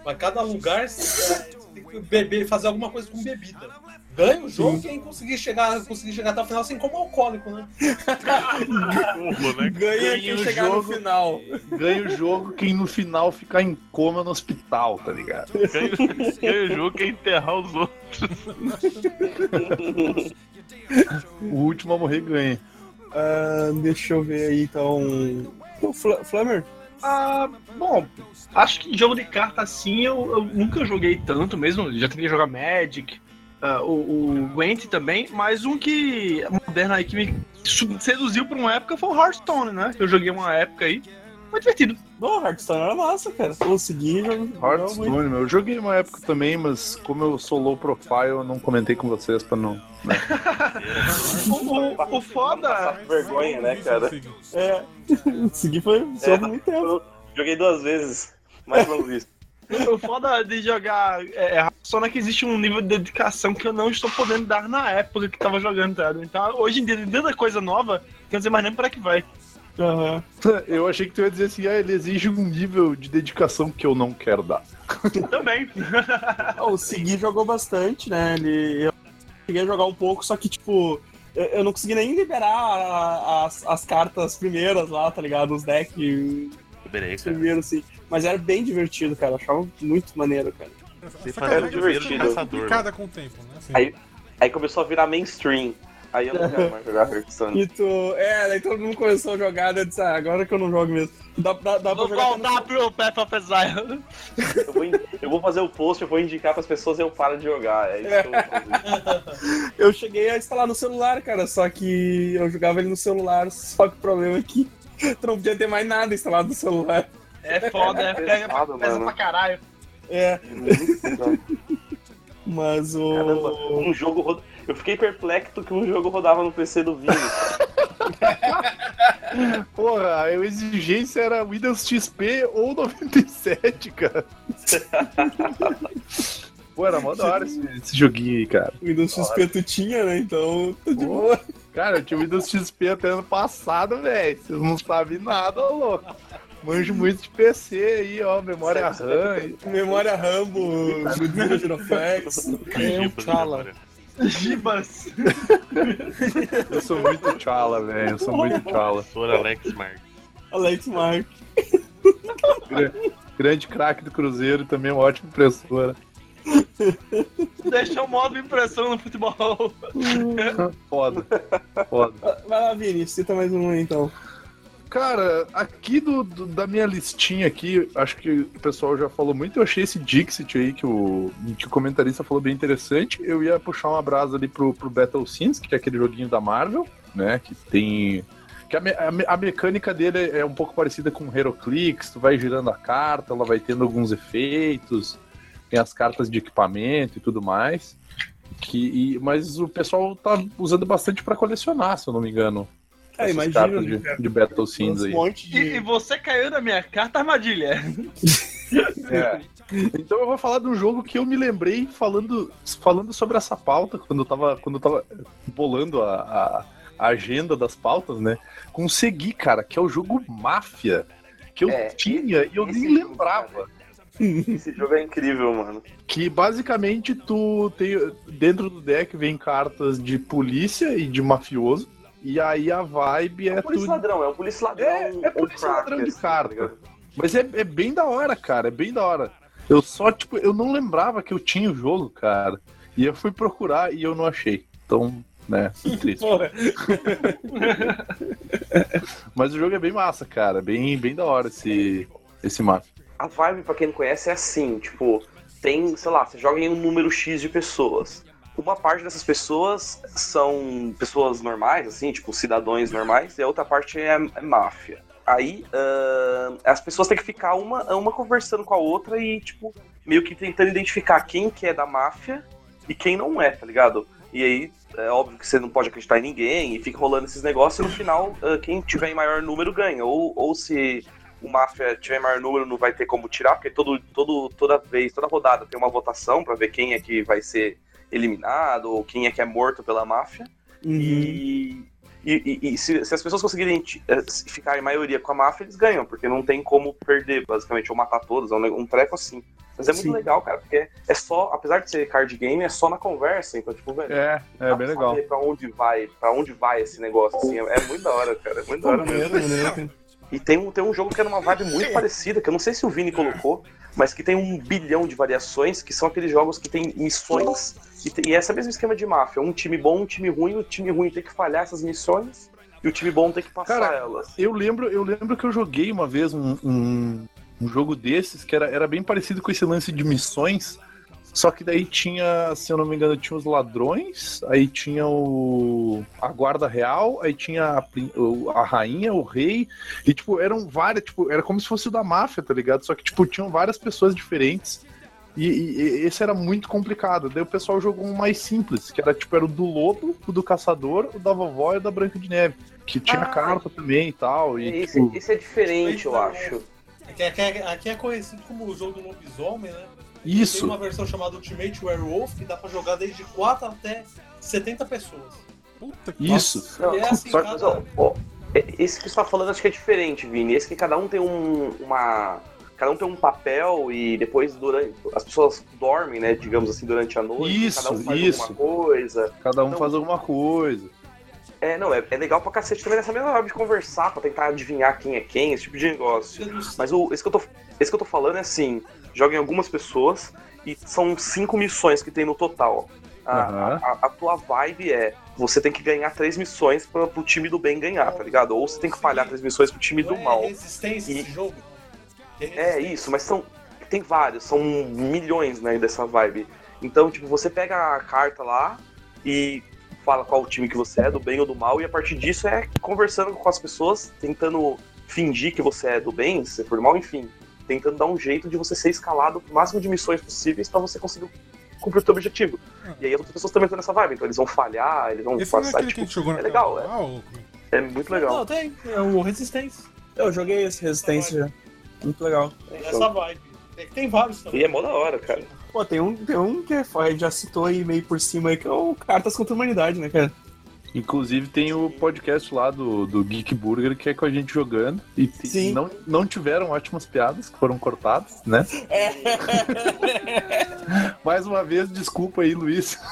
mas cada lugar você tem que beber, fazer alguma coisa com bebida. Ganha o jogo quem conseguir chegar, conseguir chegar até o final assim como alcoólico, né?
Burro, né?
Ganha quem
o
chegar
jogo.
no final.
Ganha o jogo quem no final ficar em coma no hospital, tá ligado?
Ganha, ganha o jogo que é enterrar os outros.
O último a morrer ganha.
Ah, deixa eu ver aí então. O Fla- Flammer?
Ah, bom, acho que jogo de carta assim eu, eu nunca joguei tanto mesmo. Já tentei jogar Magic, ah, o, o Gwent também, mas um que moderno aí que me seduziu por uma época foi o Hearthstone, né? Eu joguei uma época aí. Foi divertido.
Não, Hearthstone era massa, cara. Consegui jogar muito.
Hearthstone, meu. Eu joguei uma época também, mas como eu sou low profile, eu não comentei com vocês pra não.
O, o, o foda.
Passar vergonha, né, cara?
É. Consegui foi só
É.
muito tempo.
Joguei duas vezes, mas não vi.
O foda de jogar é, Hearthstone é que existe um nível de dedicação que eu não estou podendo dar na época que tava jogando, tá? Então, hoje em dia, tem tanta coisa nova, que eu não sei mais nem pra que vai.
Aham.
Eu achei que tu ia dizer assim, ah, ele exige um nível de dedicação que eu não quero dar.
Também.
O Segui jogou bastante, né? Ele. Eu cheguei a jogar um pouco, só que, tipo, eu, não consegui nem liberar a- as, as cartas primeiras lá, tá ligado? Os decks
Liberei, cara.
primeiros, assim. Mas era bem divertido, cara. Eu achava muito maneiro, cara.
Essa cara
o primeiro
divertido.
complicada com o tempo, né? Assim,
Aí- Aí começou a virar mainstream. Aí eu não quero mais jogar Hearthstone.
E tu. É, daí todo mundo começou a jogar, eu disse, ah, agora que eu não jogo mesmo. Dá, dá, dá pra jogar. até
voltar pro Path of Exile.
Eu vou, in- eu vou fazer o post, eu vou indicar pras pessoas e eu paro de jogar. É isso que eu vou fazer.
Eu cheguei a instalar no celular, cara, só que eu jogava ele no celular, só que o problema é que tu não podia ter mais nada instalado no celular.
É foda, é, pega,
pesado,
pesa
mano.
pra caralho.
É,
Muito
mas o.
Caramba, um jogo rod... Eu fiquei perplexo que um jogo rodava no PC do Vini.
Porra, a exigência era Windows XP ou 97, cara. Pô, era mó da hora esse, esse joguinho aí, cara.
O Windows XP tu tinha, né? Então, tá de boa.
Cara, eu tinha Windows XP até ano passado, velho. Vocês não sabem nada, ô louco. Manjo muito de PC aí, ó. Memória RAM.
Memória Rambo, Godzilla Giroflex.
É um Chala.
Gibas.
Eu sou muito Chala, velho. Eu sou muito Chala.
Professor Alex Mark.
Alex Mark.
Grande craque do Cruzeiro e também uma ótima impressora.
Deixa o modo impressão no futebol.
Foda. Foda.
Vai lá, Vini, cita mais um aí então.
Cara, aqui do, do- da minha listinha aqui, acho que o pessoal já falou muito. Eu achei esse Dixit aí que o, que o comentarista falou bem interessante. Eu ia puxar uma brasa ali pro, pro Battle Scenes, que é aquele joguinho da Marvel, né? Que tem. Que a, me- a a mecânica dele é um pouco parecida com Heroclix, tu vai girando a carta, ela vai tendo alguns efeitos, tem as cartas de equipamento e tudo mais. Que, e- mas o pessoal tá usando bastante pra colecionar, se eu não me engano.
É,
essas
imagina,
cartas
né,
de, de Battle Scenes
Um
aí.
monte
E, e
de.
você caiu na minha carta armadilha.
É. Então eu vou falar de um jogo que eu me lembrei falando, falando sobre essa pauta, quando eu tava, quando eu tava bolando a, a- a agenda das pautas, né? Consegui, cara, que é o jogo Máfia, que eu
É,
tinha e eu nem
jogo,
lembrava.
Esse jogo é incrível, mano.
Que basicamente tu tem. Dentro do deck vem cartas de polícia e de mafioso. E aí a vibe
É
é
um polícia
tu.
ladrão, é um polícia ladrão.
É, é polícia ladrão de
assim,
carta.
tá?
Mas é, é bem da hora, cara. É bem da hora. Eu só, tipo, eu não lembrava que eu tinha o jogo, cara. E eu fui procurar e eu não achei. Então, né, triste. Mas o jogo é bem massa, cara. Bem, bem da hora esse, esse mapa.
A vibe, pra quem não conhece, é assim, tipo, tem, sei lá, você joga em um número X de pessoas. Uma parte dessas pessoas são pessoas normais, assim, tipo, cidadãos normais, e a outra parte é, é máfia. Aí, ahn, as pessoas têm que ficar uma, uma conversando com a outra e, tipo, meio que tentando identificar quem que é da máfia e quem não é, tá ligado? E aí, é óbvio que você não pode acreditar em ninguém e fica rolando esses negócios e no final, ah, quem tiver em maior número ganha. Ou, ou se o Máfia tiver maior número, não vai ter como tirar, porque todo, todo, toda vez, toda rodada tem uma votação pra ver quem é que vai ser eliminado ou quem é que é morto pela máfia.
Uhum.
E, e, e- e se, se as pessoas conseguirem eh, ficar em maioria com a máfia, eles ganham, porque não tem como perder, basicamente, ou matar todos, é um, um treco assim. Mas é muito
Sim.
legal, cara, porque é só, apesar de ser card game, é só na conversa, então, tipo, velho.
É, é bem legal.
saber Pra onde vai, pra onde vai esse negócio, assim, é, é muito da hora, cara. É muito da hora mesmo. E tem um, tem um jogo que é numa vibe muito parecida, que eu não sei se o Vini colocou, mas que tem um bilhão de variações, que são aqueles jogos que tem missões, e, tem, e é esse mesmo esquema de máfia. Um time bom, um time ruim, o time ruim tem que falhar essas missões, e o time bom tem que passar
Cara,
elas.
Eu lembro, eu lembro que eu joguei uma vez um, um, um jogo desses que era, era bem parecido com esse lance de missões. Só que daí tinha, se eu não me engano, tinha os ladrões, aí tinha o a guarda real, aí tinha a, a rainha, o rei, e tipo, eram várias, tipo, era como se fosse o da máfia, tá ligado? Só que tipo, tinham várias pessoas diferentes. E, e- e esse era muito complicado. Daí o pessoal jogou um mais simples, que era tipo, era o do lobo, o do caçador, o da vovó e o da Branca de Neve. Que tinha
Ah,
carta também e tal. E,
Esse,
tipo,
esse é diferente, eu acho.
Aqui, aqui é- aqui é conhecido como o jogo do lobisomem, né? Tem
isso.
uma versão chamada Ultimate Werewolf que dá pra jogar desde 4 até 70 pessoas.
Puta que
Isso.
Não,
é assim,
só-
Mas,
cada...
ó, é- esse que você tá falando acho que é diferente, Vini. Esse que cada um tem um, uma. Cada um tem um papel e depois durante. As pessoas dormem, né? Digamos assim, durante a noite.
Isso,
cada um faz
isso.
alguma coisa.
Cada um
Não.
faz alguma coisa.
É, não, é, é legal pra cacete também nessa mesma hora de conversar, pra tentar adivinhar quem é quem, esse tipo de negócio. Mas o, esse, que eu tô, esse que eu tô falando é assim: joga em algumas pessoas e são cinco missões que tem no total. A,
Aham.
a- a tua vibe é você tem que ganhar três missões pra, pro time do bem ganhar, tá ligado? Ou você tem que falhar três missões pro time do
é
mal.
resistência
E-
esse jogo?
É isso, mas são. Tem vários, são milhões, né, dessa vibe. Então, tipo, você pega a carta lá e fala qual time que você é, do bem ou do mal, e a partir disso é conversando com as pessoas, tentando fingir que você é do bem, se for do mal, enfim. Tentando dar um jeito de você ser escalado o máximo de missões possíveis pra você conseguir cumprir o seu objetivo. E aí as outras pessoas também estão nessa vibe, então eles vão falhar, eles vão
Esse é
passar,
aquele que a
tipo,
gente jogou na
é legal, é.
ou-
é muito legal.
Não, tem. É o Resistência.
Eu joguei esse Resistência já. Muito legal.
Tem essa vibe. Tem, tem vários também.
E é mó da hora, cara.
Pô, tem um, tem um que foi, já citou aí meio por cima aí, que é o Cartas contra a Humanidade, né, cara?
Inclusive tem o podcast lá do, do Geek Burger que é com a gente jogando. E
Sim.
Não, não tiveram ótimas piadas que foram cortadas, né? Mais uma vez, desculpa aí, Luiz.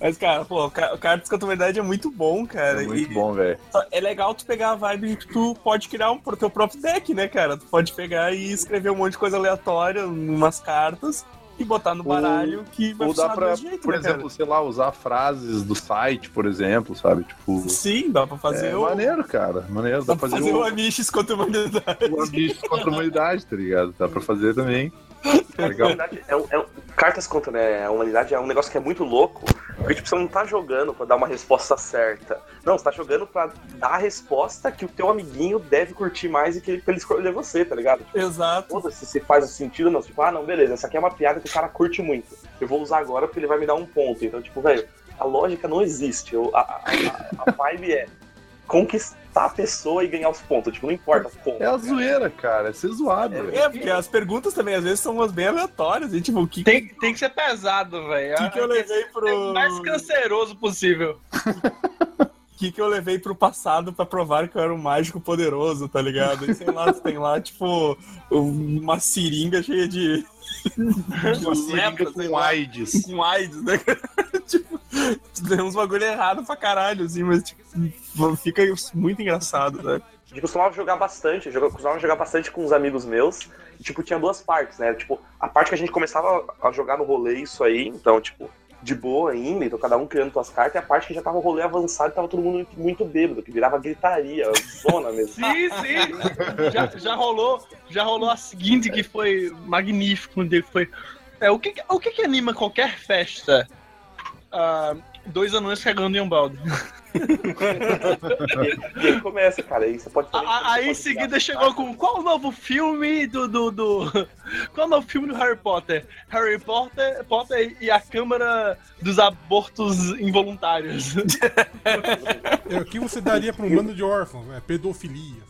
Mas, cara, pô, o ca- o Cartas contra a Humanidade é muito bom, cara.
É muito
e
bom, velho.
é legal tu pegar a vibe de que tu pode criar um pro teu próprio deck, né, cara? Tu pode pegar e escrever um monte de coisa aleatória, umas cartas, e botar no
Ou-
baralho que vai
Ou dá
funcionar
pra,
jeito,
por
né,
exemplo, sei lá, usar frases do site, por exemplo, sabe? Tipo.
cara? Sim, dá pra fazer
É
o.
maneiro, cara. Maneiro.
Dá
Dá
pra fazer
fazer
o
o,
Amish contra a humanidade.
o Ambition contra a humanidade, tá ligado? Dá pra fazer também.
Humanidade é um- é um- cartas contra né, a humanidade é um negócio que é muito louco, porque tipo, você não tá jogando pra dar uma resposta certa. Não, você tá jogando pra dar a resposta que o teu amiguinho deve curtir mais e que ele, pra ele escolher você, tá ligado? Tipo,
Exato.
Foda-se se faz sentido ou não. Tipo, ah, não, beleza, essa aqui é uma piada que o cara curte muito. Eu vou usar agora porque ele vai me dar um ponto. Então, tipo, velho, a lógica não existe. Eu- a, a, a- a vibe é conquistar a pessoa e ganhar os pontos. Tipo, não importa como.
É a zoeira, cara. É ser zoado, velho.
É, porque as perguntas também às vezes são umas bem aleatórias. E, tipo, o que,
Tem, tem que ser pesado, velho.
que, que eu levei
É o
pro.
mais canceroso possível.
que, que eu levei pro passado pra provar que eu era um mágico poderoso, tá ligado? E sei lá, tem lá, tipo, uma seringa cheia de.
Uma seringa com
lá,
AIDS.
Com AIDS, né? tipo, tem uns bagulho errado pra caralho, assim, mas tipo, fica muito engraçado, né?
A gente costumava jogar bastante, eu costumava jogar bastante com uns amigos meus. E, tipo, tinha duas partes, né? Tipo, a parte que a gente começava a jogar no rolê, isso aí, então, tipo, de boa ainda, então cada um criando suas cartas, e a parte que já tava o rolê avançado e tava todo mundo muito, bêbado, que virava gritaria, zona mesmo.
Sim, sim. Já, já rolou, já rolou a seguinte que foi magnífico, que foi. É, o que, o que, que anima qualquer festa? Ah, dois anões cagando em um balde.
E aí começa, cara, aí você pode
A- a- Aí em seguida chegou com qual o novo filme do. do, do- qual o novo filme do Harry Potter? Harry Potter, Potter e a Câmara dos Abortos Involuntários.
É, o que você daria pra um bando de órfãos? É pedofilia.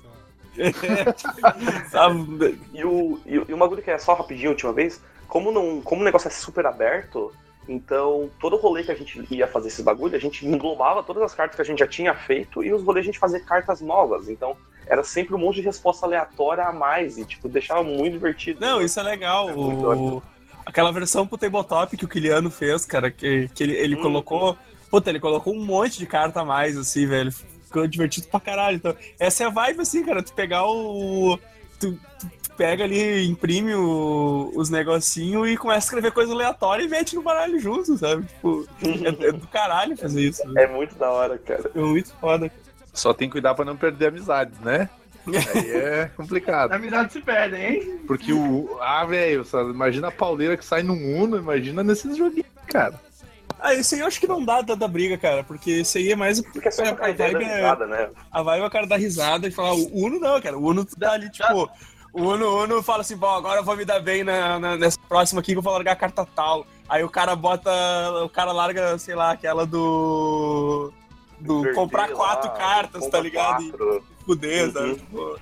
Sabe?
E o, e, o- e uma coisa que é só rapidinho, última vez, como, não, como o negócio é super aberto, então todo rolê que a gente ia fazer esses bagulho, a gente englobava todas as cartas que a gente já tinha feito e os rolês a gente fazia cartas novas. Então era sempre um monte de resposta aleatória a mais e, tipo, deixava muito divertido.
Não, isso é legal. O... Aquela versão pro tabletop que o Kiliano fez, cara, que, que ele, ele
Hum.
colocou. Puta, ele colocou um monte de carta a mais, assim, velho. Ficou divertido pra caralho. Então, essa é a vibe, assim, cara. Tu pegar o. Tu- tu pega ali, imprime o- os negocinhos e começa a escrever coisa aleatória e mete no baralho junto, sabe? Tipo, é, é do caralho fazer isso. velho.
É muito da hora, cara.
É muito foda.
Só tem que cuidar pra não perder amizades, né? Aí é complicado.
A amizade se perde, hein?
Porque o. Ah, velho, imagina a pauleira que sai no Uno, imagina nesses joguinhos, cara.
Ah, isso aí eu acho que não dá tanta briga, cara, porque isso aí é mais.
Porque é só
a
a ideia da
vibe é-
risada, né?
A vibe é o cara dar risada e falar, o Uno não, cara. O Uno tu dá ali, tipo. O Uno, Uno fala assim, bom, agora eu vou me dar bem na, na- nessa próxima aqui que eu vou largar a carta tal. Aí o cara bota. O cara larga, sei lá, aquela do. Do
Perder
comprar
lá,
quatro cartas, tá ligado? E
quatro.
fuder, sabe?
Uhum.
Tipo,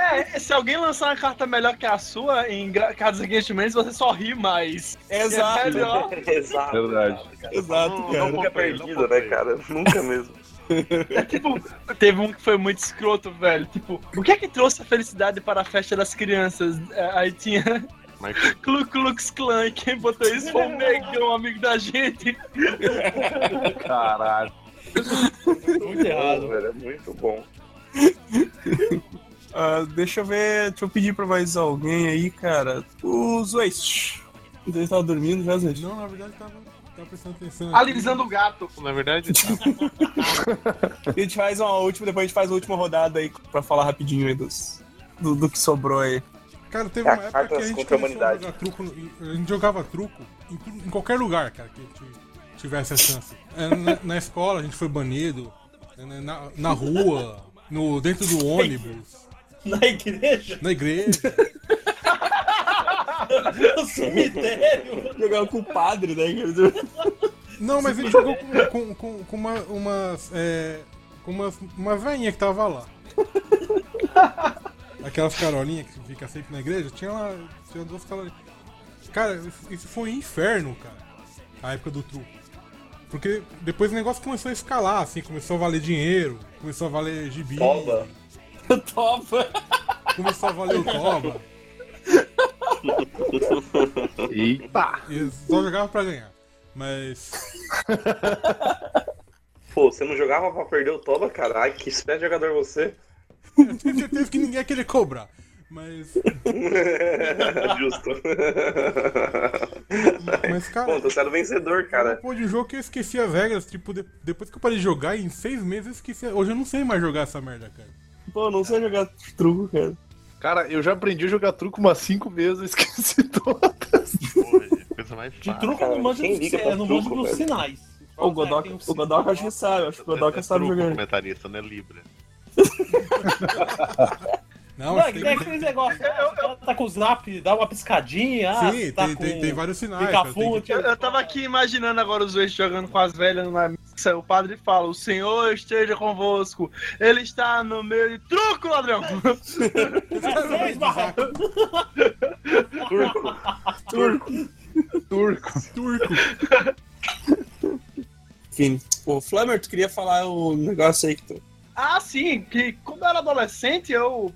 É, se alguém lançar uma carta melhor que a sua em Cards Against Humanity, você só ri mais.
exato,
É melhor.
Exato.
Verdade.
exato,
Não,
cara.
não
Nunca perdido, né, cara? Nunca mesmo.
É tipo, teve um que foi muito escroto, velho. Tipo, o que é que trouxe a felicidade para a festa das crianças? É, Aí tinha
Mas
Klu Klux Klan, quem botou isso foi um negão, amigo da gente.
Caralho.
Muito errado, velho. É muito bom.
Ah, deixa eu ver, deixa eu pedir pra mais alguém aí, cara. O Zoist. Ele tava dormindo já, Zoist?
Não, na verdade tava, tava prestando atenção. aqui.
Alisando o gato.
na verdade,
A gente faz uma última, depois a gente faz a última rodada aí pra falar rapidinho aí dos, do, do que sobrou aí.
Cara, teve
É,
uma época que a gente
a
a
humanidade.
jogar truco. A gente jogava truco em, em qualquer lugar, cara, que ti- tivesse a chance. É, Na, na escola a gente foi banido, na, na- na rua, no, dentro do ônibus,
Na igreja,
na igreja.
no cemitério.
Jogava com o padre, né?
Não, mas a gente jogou com, com, com, com uma, umas. É, com umas, uma veinha que tava lá. Aquelas carolinhas que fica sempre na igreja, tinha lá. Tinha duas carolinhas. Cara, isso- foi um inferno, cara. A época do truco. Porque depois o negócio começou a escalar, assim, começou a valer dinheiro, começou a valer gibi.
Toba.
Topa.
Começou a valer o toba.
Eita!
E só jogava pra ganhar. Mas.
Pô, você não jogava pra perder o Toba, cara? Ai, que espécie de jogador você.
Eu tenho certeza que ninguém ia querer cobrar. Mas.
Justo.
Mas, cara.
Pô, tô sendo vencedor, cara.
Pô, de um jogo que eu esqueci as regras, tipo, de- depois que eu parei de jogar, em seis meses eu esqueci. Hoje eu não sei mais jogar essa merda, cara.
Pô, não sei jogar truco, cara.
Cara, eu já aprendi a jogar truco umas cinco vezes, eu esqueci todas.
Porra, coisa mais
De
fácil.
truco eu
cara,
não manjo
quem
dos,
liga
é,
pra
não manjo
truco, velho?
sinais.
O Godoka, o Godoka acho que sabe, acho que o Godoka
é,
sabe
truco
jogar.
comentarista, não é Libra.
Não,
Não, é
tem,
tem aquele negócio. o cara tá com o zap, dá uma piscadinha.
sim,
tá
tem,
com
tem, tem vários sinais. cara, tem que-.
Eu, eu tava aqui imaginando agora os dois jogando com as velhas na missa. O padre fala: O Senhor esteja convosco. Ele está no meio de truco, ladrão.
É barraco.
Turco.
Turco.
Turco.
Turco.
Enfim, o Flammer, tu queria falar o negócio aí que tu.
Ah, sim, que quando eu era adolescente eu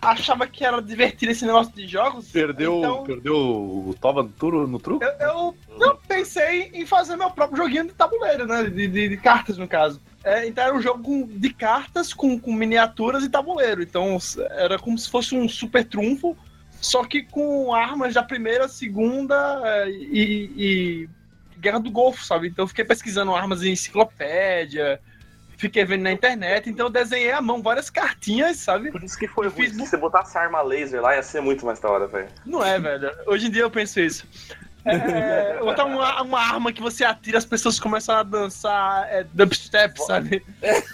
achava que era divertido esse negócio de jogos.
Perdeu,
Então,
perdeu o Toba no, no truco?
eu, eu, eu pensei em fazer meu próprio joguinho de tabuleiro, né? De, de- de cartas, no caso. É, então era um jogo de cartas com, com miniaturas e tabuleiro. Então era como se fosse um super trunfo, só que com armas da primeira, segunda é, e, e Guerra do Golfo, sabe? Então eu fiquei pesquisando armas em enciclopédia, fiquei vendo na internet, então eu desenhei à mão várias cartinhas, sabe?
Por isso que foi ruim.
fiz
Se você botasse arma laser lá, ia ser muito mais da hora, velho.
Não é, velho. Hoje em dia eu penso isso. É, botar uma, uma arma que você atira, as pessoas começam a dançar é, dubstep, sabe?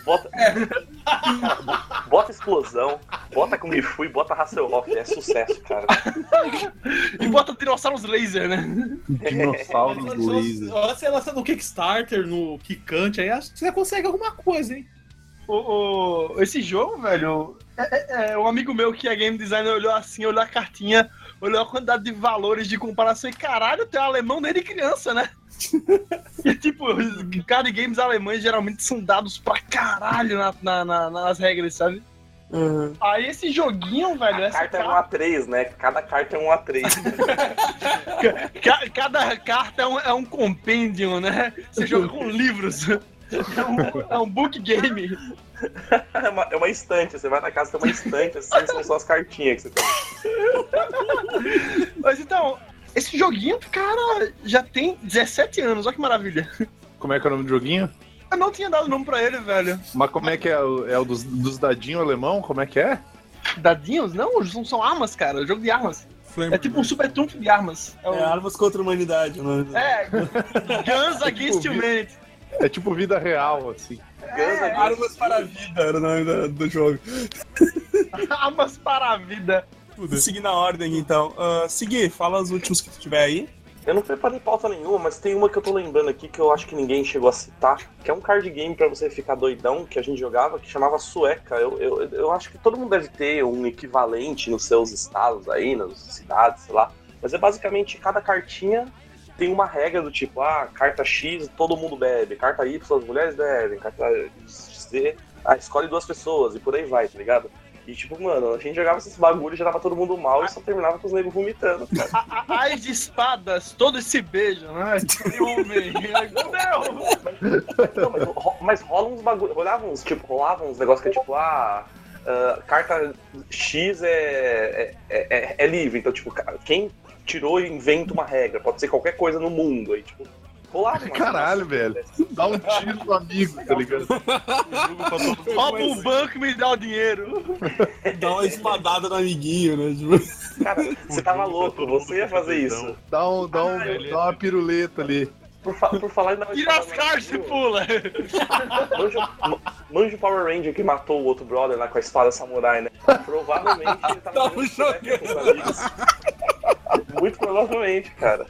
Bota... Cara, bota explosão, bota Kung Fu e bota Hasselhoff. É sucesso, cara.
E bota dinossauros laser, né?
Dinossauros laser.
Você lança no Kickstarter, no Kikante, aí acho que você consegue alguma coisa, hein?
O, o- esse jogo, velho, é, é- é, um amigo meu que é game designer olhou assim, olhou a cartinha, olhou a quantidade de valores de comparação e caralho, tem um alemão desde criança, né? E tipo, os card games alemães geralmente são dados pra caralho na- na- na- nas regras, sabe?
Uhum.
Aí esse joguinho, velho,
A
essa
carta é um
carta,
A3, né? Cada carta é um A3.
ca- cada carta é um, é um compêndio, né? Você joga com livros. É um, é um book game.
É uma, é uma estante. Você vai na casa, tem uma estante, assim, são só as cartinhas que você tem.
Mas então, esse joguinho, cara, já tem 17 anos, olha que maravilha.
Como é que é o nome do joguinho?
Eu não tinha dado nome pra ele, velho.
Mas como é que é? O- É o dos, dos dadinhos alemão? Como é que é?
Dadinhos? Não, são, são armas, cara. Jogo de armas.
Flame
É tipo um super trunfo de armas. É,
É Armas contra a Humanidade, o nome do-
é Guns Against
Tipo,
Humanity.
É tipo vida real, assim.
Against-
Armas para a Vida era o nome do, do jogo.
Armas para a vida.
Tudo.
Seguindo a ordem, então. Uh, Segui, fala os últimos que tu tiver aí.
Eu não preparei pauta nenhuma, mas tem uma que eu tô lembrando aqui que eu acho que ninguém chegou a citar, que é um card game pra você ficar doidão, que a gente jogava, que chamava Sueca. Eu, eu, eu acho que todo mundo deve ter um equivalente nos seus estados aí, nas cidades, sei lá. Mas é basicamente cada cartinha tem uma regra do tipo, ah, carta X todo mundo bebe, carta Y as mulheres bebem, carta Z, ah, escolhe duas pessoas e por aí vai, tá ligado? E tipo, mano, a gente jogava esses bagulhos, já tava todo mundo mal e só terminava com os negros vomitando, cara.
A- a- As de espadas, todos se beijam, né? Homem. Meu!
Não, mas, mas rola uns bagulho. Rolava uns, tipo, rolava uns negócios que é tipo, ah. ah, carta X é, é, é, é livre, então, tipo, quem tirou inventa uma regra, pode ser qualquer coisa no mundo. Aí, tipo, uma
Caralho, velho. Dá um tiro no amigo, tá ligado?
Rouba um banco e me dá o dinheiro.
Dá uma espadada no amiguinho, né? Tipo,
Cara, você tava louco, você ia fazer isso.
Dá, um, dá, um,
ele-
dá uma piruleta ali.
Por, fa- por falar uma
Tira as cartas e pula.
Manja, ma- manja o Power Ranger que matou o outro brother lá com a espada samurai, né? Provavelmente ele tava
Tava
jogando sueca com os amigos. Muito provavelmente, cara.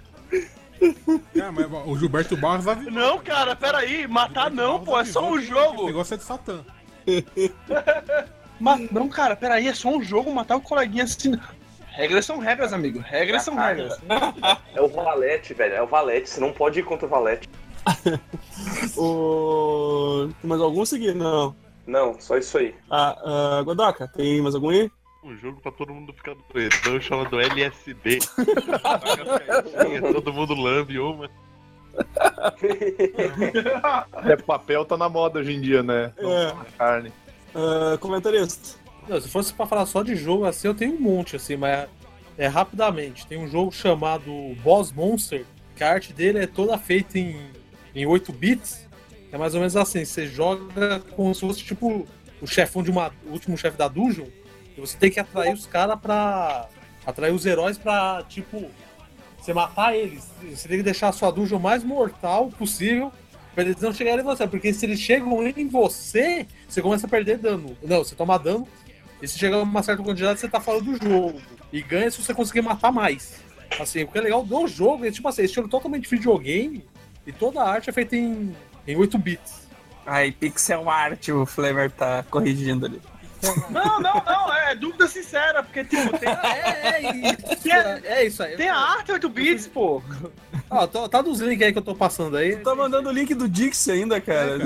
É, mas o Gilberto Barros vai
Não, cara, peraí. Matar não, pô. É só um
O
jogo.
negócio é de Satã.
Ma- Não, cara, peraí. É só um jogo matar o coleguinha assim. Regras são regras, amigo. Regras são regras.
É o Valete, velho. É o Valete. Você não pode ir contra o Valete.
O... Tem mais algum seguir? Não.
Não, só isso aí.
Ah, ah, Godoka, tem mais algum aí?
Um jogo pra todo mundo ficar doidão chamado LSD. Caixinhas, todo mundo lambe uma.
É, papel tá na moda hoje em dia, né?
É.
Carne.
Ah, comentarista.
Não, se fosse pra falar só de jogo assim, eu tenho um monte, assim, mas é rapidamente. Tem um jogo chamado Boss Monster, que a arte dele é toda feita em, em 8 bits. É mais ou menos assim, você joga como se fosse tipo o chefão de uma. o último chefe da dungeon. E você tem que atrair os caras pra. atrair os heróis pra, tipo, você matar eles. Você tem que deixar a sua dungeon mais mortal possível pra eles não chegarem em você. Porque se eles chegam em você, você começa a perder dano. Não, você toma dano. E se chegar uma certa quantidade, você tá fora do jogo. E ganha se você conseguir matar mais. Assim, o que é legal do jogo é, tipo assim, estilo totalmente videogame. E toda a arte é feita em, em 8 bits.
Aí, pixel art, o Flavor tá corrigindo ali.
Não, não, não, é dúvida sincera, porque tipo, tem,
É, é isso.
Tem-
É isso aí.
tem a arte 8 bits, pô.
Ó, tô- tá dos links aí que eu tô passando aí.
Tá mandando o link do Dix ainda, cara.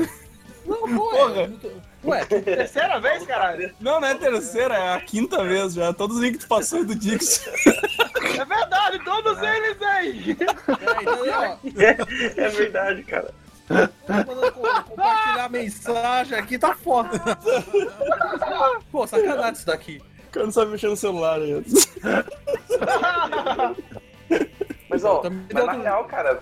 Não, pô,
Porra.
é, Ué,
Terceira vez, caralho.
Não, não é a terceira, é a quinta vez já. Todos os links que tu passou é do Dix.
É verdade, todos eles aí.
é, então, ó,
É, é verdade, cara.
Tá compartilhar mensagem aqui, tá foda. Pô, sacanagem isso daqui.
O cara não sabe mexer no celular aí.
Mas ó, mas na real, cara,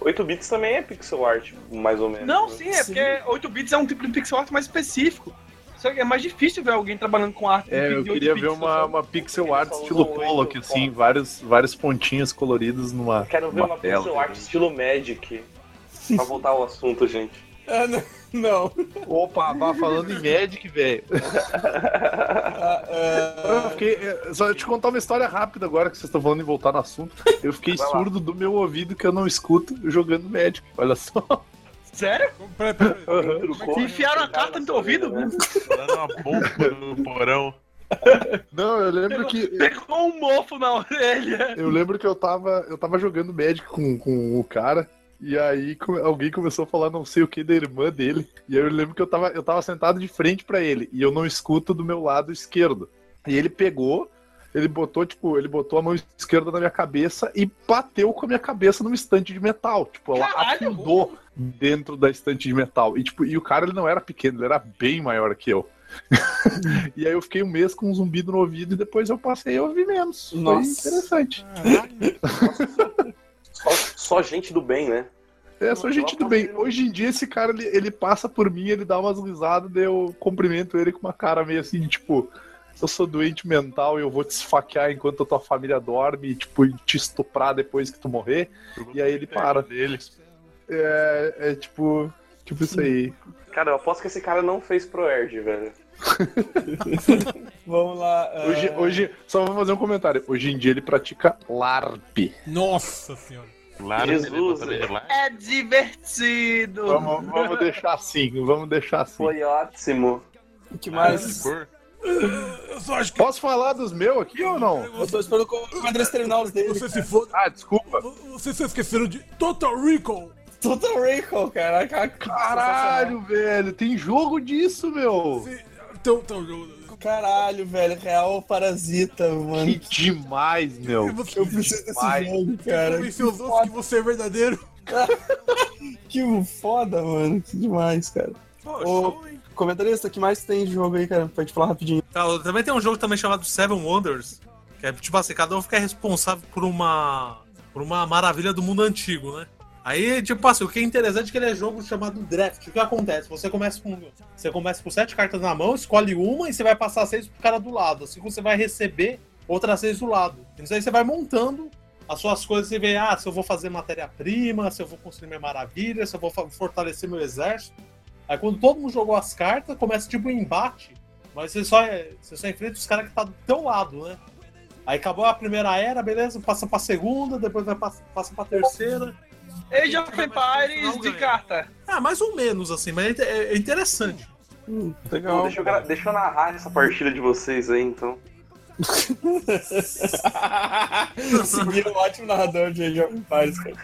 8 bits também é pixel art, mais ou menos.
Não, sim, é porque 8 bits é um tipo de pixel art mais específico. Só que é mais difícil ver alguém trabalhando com arte.
É, eu
8
queria
bits,
ver uma, uma pixel art estilo Pollock, assim, vários, vários pontinhos coloridos numa.
Quero ver uma
tela.
pixel art estilo Magic. Pra voltar ao assunto, gente.
Ah, não. não.
Opa, vá falando em Magic, velho.
Ah,
Eu
ah,
fiquei, é, só te contar uma história rápida agora que vocês estão falando em voltar no assunto. Eu fiquei
Vai lá.
surdo do meu ouvido que eu não escuto jogando Magic. Olha só.
Sério?
Peraí, peraí.
Trucou.
Enfiaram a carta no teu ouvido?
Né?
Dando uma bomba no porão.
Não, eu lembro que.
Pegou um mofo na orelha.
Eu lembro que eu tava, eu tava jogando Magic com, com o cara. E aí alguém começou a falar não sei o que da irmã dele. E eu lembro que eu tava, eu tava sentado de frente pra ele. E eu não escuto do meu lado esquerdo. E ele pegou, ele botou, tipo, ele botou a mão esquerda na minha cabeça e bateu com a minha cabeça numa estante de metal. Tipo, ela
Caralho,
afundou dentro da estante de metal. E, tipo, e o cara ele não era pequeno, ele era bem maior que eu. e aí eu fiquei um mês com um zumbido no ouvido e depois eu passei a ouvir menos. Foi
Nossa.
Só, só gente do bem, né?
É, só gente do bem. Hoje em dia, esse cara, ele, ele passa por mim, ele dá umas risadas, daí eu cumprimento ele com uma cara meio assim, tipo, eu sou doente mental e eu vou te esfaquear enquanto a tua família dorme, e, tipo, e te estuprar depois que tu morrer. E aí ele para.
Dele.
É, é tipo, tipo isso aí.
Cara, eu aposto que esse cara não fez pro Erd, velho.
vamos lá. ah,
Hoje, hoje, só vou fazer um comentário. Hoje em dia ele pratica LARP.
Nossa senhora.
Lá
Jesus.
É divertido.
Vamos, vamos deixar assim, vamos deixar assim.
Foi ótimo.
O que mais?
Cor.
Eu só acho que
Posso falar dos meus aqui ou não?
Eu tô esperando o Andrés terminar os dele.
você se foda.
Ah, desculpa.
Vocês se esqueceram de Total Recall.
Total Recall, cara.
Caralho, velho, tem jogo disso, meu.
Você- Então, então, eu-
Caralho, velho. Real parasita,
Que
mano.
demais, meu.
você-
Eu preciso desse
Demais.
jogo, cara.
convencer os outros que você é verdadeiro.
Que foda, mano. Que demais, cara. Ô, comentarista, o que mais tem de jogo aí, cara? Pra gente falar rapidinho.
Tá, também tem um jogo também chamado Seven Wonders, que é tipo assim, cada um fica responsável por uma por uma maravilha do mundo antigo, né? Aí, tipo assim, o que é interessante é que ele é jogo chamado draft. O que acontece? Você começa com você começa com sete cartas na mão, escolhe uma e você vai passar seis pro cara do lado. Assim você vai receber outras seis do lado. Então aí você vai montando as suas coisas e vê, ah, se eu vou fazer matéria-prima, se eu vou construir minha maravilha, se eu vou fortalecer meu exército. Aí quando todo mundo jogou as cartas, começa tipo um embate mas você só, você só enfrenta os caras que tá do teu lado, né? Aí acabou a primeira era, beleza, passa pra segunda, depois vai passa, passa pra terceira.
Age of Empires de carta.
Ah, mais ou menos, assim, mas é, é interessante.
Hum,
Pô,
legal.
deixa, eu, gra- deixa eu narrar essa partida de vocês aí, então.
Seguir um ótimo narrador de Age of Empires, cara.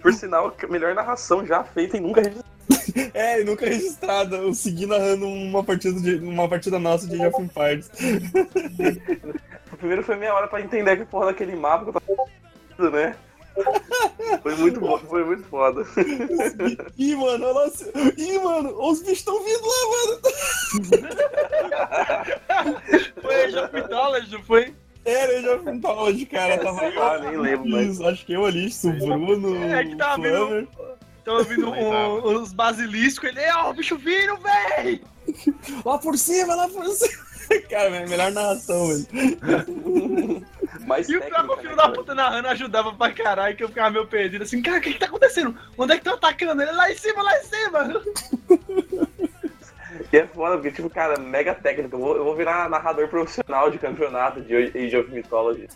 Por sinal, a melhor narração já feita e nunca registrada.
É, e nunca registrado. Eu segui narrando uma partida, de, uma partida nossa de Age of Empires.
O primeiro foi meia hora pra entender que porra daquele mapa que eu tava né? Foi muito bom, foi muito foda.
Ih, mano, olha lá. Ih, mano, os bichos estão vindo lá, mano.
Foi Age of não foi?
Era Age of cara. Tava
Ah, nem lembro.
Isso, Acho que eu ali, o Bruno.
É que tava
o
vindo-
Flammer.
Tava vindo um- os basiliscos, ele, ó, o bicho vindo, véi!
Lá por cima, lá por cima. Cara, é melhor narração, velho.
Mais
E o pior que o
técnica,
filho
né,
da puta narrando ajudava pra caralho, que eu ficava meio perdido, assim, cara, o que que tá acontecendo? Onde é que estão atacando? Ele lá em cima, lá em cima!
E é foda, porque, tipo, cara, mega técnica. Eu vou, eu vou virar narrador profissional de campeonato de Age of Mythology.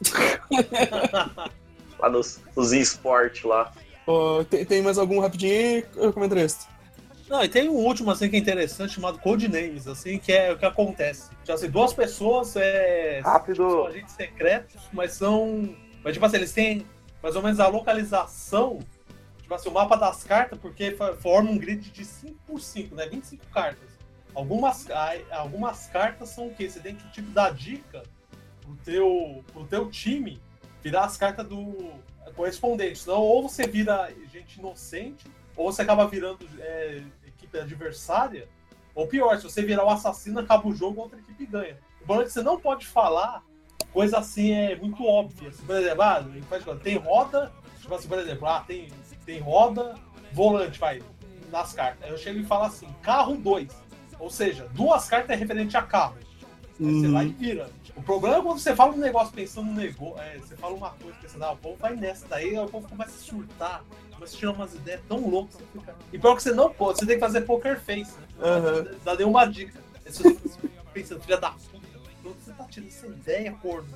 lá nos, nos eSport lá.
Ó, tem, tem mais algum rapidinho aí? Eu comento resto.
Não, e tem um último assim que é interessante chamado Codenames, assim, que é o que acontece. Tipo assim, duas pessoas é,
Rápido.
são agentes secretos, mas são. Mas tipo assim, eles têm mais ou menos a localização, tipo assim, o mapa das cartas, porque forma um grid de 5 por 5, né? 25 cartas. Algumas, algumas cartas são o quê? Você tem que tipo dar dica pro teu, pro teu time virar as cartas do correspondente. Senão, ou você vira gente inocente, ou você acaba virando é, equipe adversária, ou pior, se você virar o assassino, acaba o jogo, outra equipe ganha. O problema é que você não pode falar coisa assim é muito óbvia. Assim, por exemplo, ah, tem roda, tipo assim, por exemplo, ah, tem, tem roda, volante, vai, nas cartas. Aí eu chego e falo assim, carro 2. Ou seja, duas cartas é referente a carro. Aí você vai e vira. O problema é quando você fala um negócio pensando no negócio, é, você fala uma coisa pensando, ah, o povo vai nessa, daí o povo começa a surtar, começa a tirar umas ideias tão loucas, fica... E pior que você não pode, você tem que fazer poker face, né? Pode dar nenhuma dica. Aí você fica pensando, filha da puta, onde você tá tirando essa ideia, corno?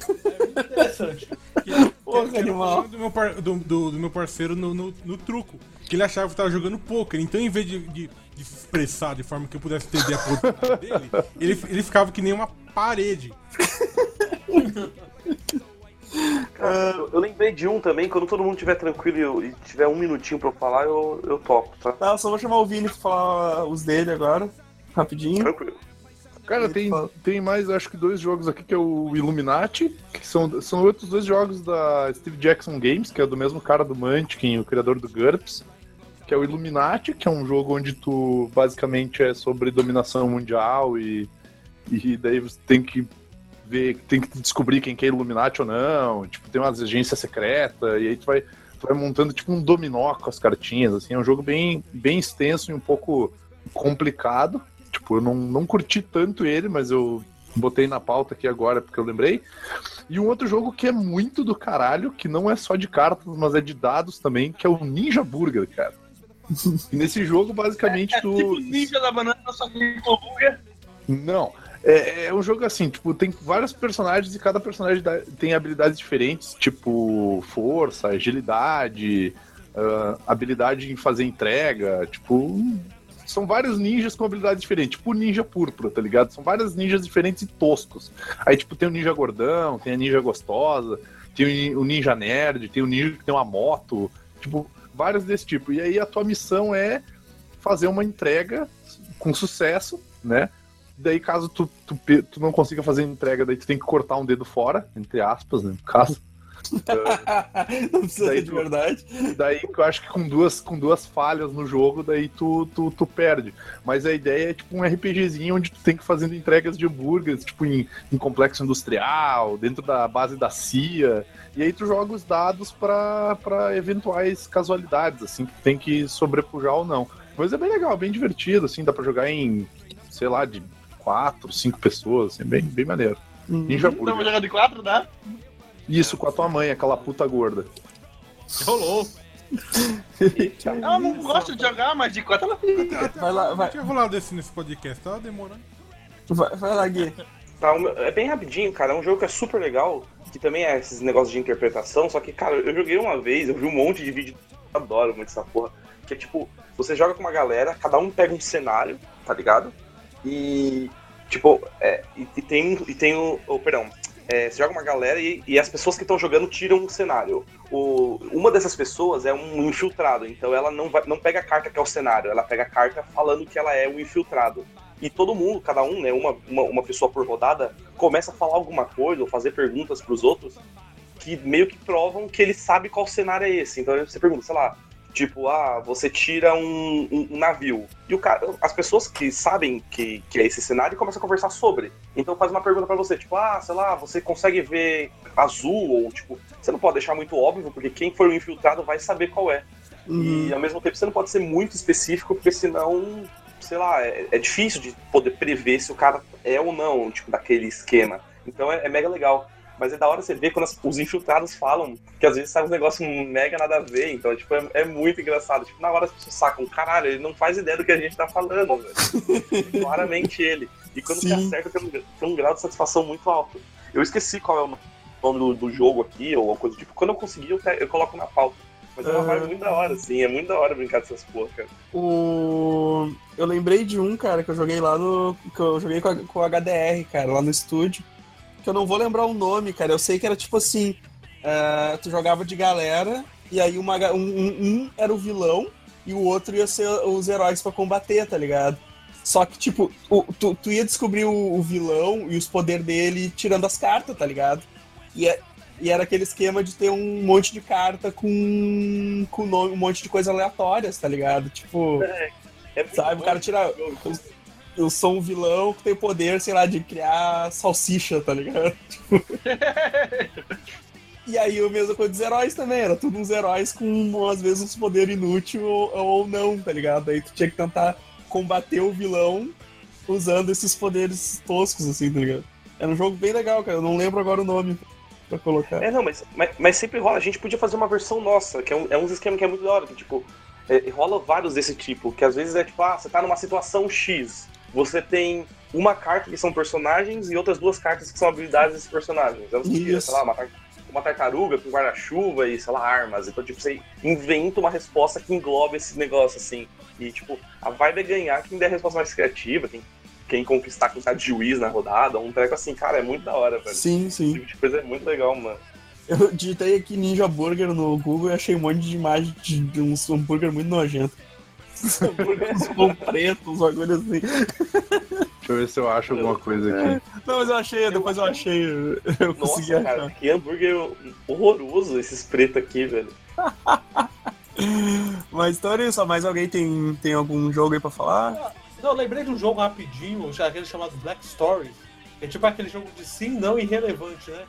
É muito interessante.
Porra, animal.
Do meu, par- do, do- do meu parceiro no, no- no truco. Que ele achava que tava jogando poker. Então, em vez de, de- de se expressar de forma que eu pudesse entender a posição dele, ele, ele ficava que nem uma parede.
Cara, eu, eu lembrei de um também, quando todo mundo estiver tranquilo e e tiver um minutinho pra eu falar, eu, eu topo, tá?
Tá, eu só vou chamar o Vini pra falar os dele agora. Rapidinho.
Tranquilo.
Cara, tem, tem mais, acho que dois jogos aqui, que é o Illuminati, que são, são outros dois jogos da Steve Jackson Games, que é do mesmo cara do Munchkin, o criador do GURPS, que é o Illuminati, que é um jogo onde tu basicamente é sobre dominação mundial e, e daí você tem que ver, tem que descobrir quem que é Illuminati ou não, tipo, tem umas agências secretas, e aí tu vai, tu vai montando tipo um dominó com as cartinhas, assim, é um jogo bem, bem extenso e um pouco complicado, Tipo, eu não, não curti tanto ele, mas eu botei na pauta aqui agora porque eu lembrei. E um outro jogo que é muito do caralho, que não é só de cartas, mas é de dados também, que é o Ninja Burger, cara. E nesse jogo, basicamente, tu.
Tipo ninja da banana, só que com.
Não. É, é um jogo assim, tipo, tem vários personagens e cada personagem dá- tem habilidades diferentes, tipo força, agilidade, ah, habilidade em fazer entrega, tipo. São vários ninjas com habilidades diferentes, tipo ninja púrpura, tá ligado? São vários ninjas diferentes e toscos. Aí, tipo, tem o ninja gordão, tem a ninja gostosa, tem o ninja nerd, tem o ninja que tem uma moto, tipo, vários desse tipo. E aí a tua missão é fazer uma entrega com sucesso, né? Daí, caso tu, tu, tu não consiga fazer entrega, daí tu tem que cortar um dedo fora, entre aspas, né? No caso.
não precisa
Daí
ser de verdade.
Daí eu acho que com duas, com duas falhas no jogo, daí tu, tu, tu perde. Mas a ideia é tipo um RPGzinho onde tu tem que fazendo entregas de hambúrgueres, tipo em, em complexo industrial, dentro da base da CIA. E aí tu joga os dados pra pra eventuais casualidades, assim, que tem que sobrepujar ou não. Mas é bem legal, bem divertido, assim, dá pra jogar em, sei lá, de quatro, cinco pessoas, assim, bem, bem maneiro. Ninja
Então, vou
Burger.
jogar de quatro, dá?
Isso, com a tua mãe, aquela puta gorda.
Rolou. Ela não gosta de jogar, mas de quatro ela fica.
Vai lá,
Eu
vai,
tinha falado desse nesse podcast, tava demorando.
vai, vai lá, Gui.
Tá, é bem rapidinho, cara. É um jogo que é super legal, que também é esses negócios de interpretação, só que, cara, eu joguei uma vez, eu vi um monte de vídeo, eu adoro muito essa porra. Que é tipo, você joga com uma galera, cada um pega um cenário, tá ligado? E, tipo, é, e, tem, e tem o, o. Perdão. é, você joga uma galera e, e as pessoas que estão jogando tiram um cenário. O, uma dessas pessoas é um infiltrado, então ela não, vai, não pega a carta que é o cenário, ela pega a carta falando que ela é o infiltrado. E todo mundo, cada um, né, uma, uma, uma pessoa por rodada, começa a falar alguma coisa ou fazer perguntas pros outros que meio que provam que ele sabe qual cenário é esse. Então você pergunta, sei lá, Tipo, ah, você tira um, um, um, navio. E o cara, as pessoas que sabem que, que é esse cenário começam a conversar sobre. Então faz uma pergunta para você, tipo, ah, sei lá, você consegue ver azul? Ou tipo, você não pode deixar muito óbvio, porque quem for o infiltrado vai saber qual é. Uhum. E ao mesmo tempo você não pode ser muito específico, porque senão, sei lá, é, é, difícil de poder prever se o cara é ou não, tipo, daquele esquema. Então é, é mega legal. Mas é da hora você ver quando as, os infiltrados falam, que às vezes sai um negócio mega nada a ver, então, tipo, é, é, muito engraçado. Tipo, na hora as pessoas sacam, caralho, ele não faz ideia do que a gente tá falando, velho. Claramente ele. E quando Sim. você acerta, tem um, tem um grau de satisfação muito alto. Eu esqueci qual é o nome do, do jogo aqui, ou alguma coisa do tipo. Quando eu conseguir, eu, eu coloco na pauta. Mas é uma vibe muito da hora, assim. É muito da hora brincar dessas porra, cara.
O... Eu lembrei de um, cara, que eu joguei lá no. que eu joguei com, a, com o HDR, cara, lá no estúdio que eu não vou lembrar o nome, cara. Eu sei que era tipo assim: uh, tu jogava de galera, e aí uma, um, um, era o vilão e o outro ia ser os heróis para combater, tá ligado? Só que, tipo, o, tu, tu ia descobrir o, o, vilão e os poderes dele tirando as cartas, tá ligado? E, é, e era aquele esquema de ter um monte de carta com, com nome, um monte de coisas aleatórias, tá ligado? Tipo, é, é sabe, o cara tira eu sou um vilão que tem poder, sei lá, de criar salsicha, tá ligado? e aí o mesmo coisa dos heróis também, era tudo uns heróis com, às vezes, uns poderes inúteis ou, ou não, tá ligado? Aí tu tinha que tentar combater o vilão usando esses poderes toscos, assim, tá ligado? Era um jogo bem legal, cara. Eu não lembro agora o nome pra colocar.
É, não, mas, mas, mas sempre rola. A gente podia fazer uma versão nossa, que é um, é um esquema que é muito da hora, que, tipo, é, rola vários desse tipo, que às vezes é tipo, ah, você tá numa situação X você tem uma carta que são personagens e outras duas cartas que são habilidades desses personagens. Então, você tira, sei lá, uma, uma tartaruga com guarda-chuva e, sei lá, armas. Então, tipo, você inventa uma resposta que engloba esse negócio, assim. E, tipo, a vibe é ganhar quem der a resposta mais criativa, quem, quem conquistar quem tá de juiz na rodada, um treco assim, cara, é muito da hora, velho.
Sim, sim. Esse
tipo de coisa é muito legal, mano.
Eu digitei aqui Ninja Burger no Google e achei um monte de imagem de um hambúrguer muito nojento uns pão preto, uns bagulho assim.
Deixa eu ver se eu acho alguma coisa aqui.
Não, mas eu achei, depois eu achei. Eu
Nossa, consegui cara, achar. que hambúrguer horroroso esses pretos aqui, velho.
mas então é isso, mais alguém tem, tem algum jogo aí pra falar?
Não, eu lembrei de um jogo rapidinho, já aquele chamado Black Stories. É tipo aquele jogo de sim, não irrelevante, né?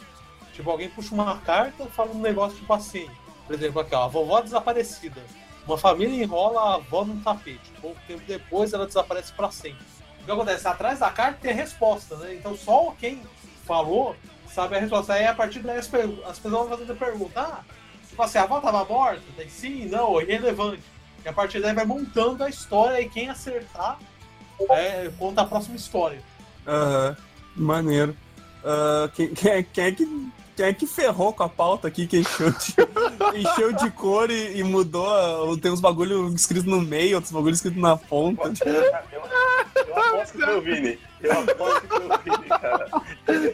Tipo, alguém puxa uma carta e fala um negócio tipo assim. Por exemplo, aqui, ó, a vovó desaparecida. Uma família enrola a avó num tapete. Pouco tempo depois ela desaparece para sempre. O que acontece? Atrás da carta tem a resposta, né? Então só quem falou sabe a resposta. Aí a partir daí as, as pessoas vão fazendo pergunta: ah, tipo assim, a avó estava morta? Sim, não, irrelevante. E a partir daí vai montando a história e quem acertar é, conta a próxima história.
Aham, uhum. maneiro. Uh, quem, quem, quem, é que quem é que ferrou com a pauta aqui, que encheu de, encheu de cor e, e, mudou? Tem uns bagulho escrito no meio, outros bagulho escrito na ponta.
Eu, eu, eu aposto que foi o Vini. Eu aposto que foi o Vini, cara.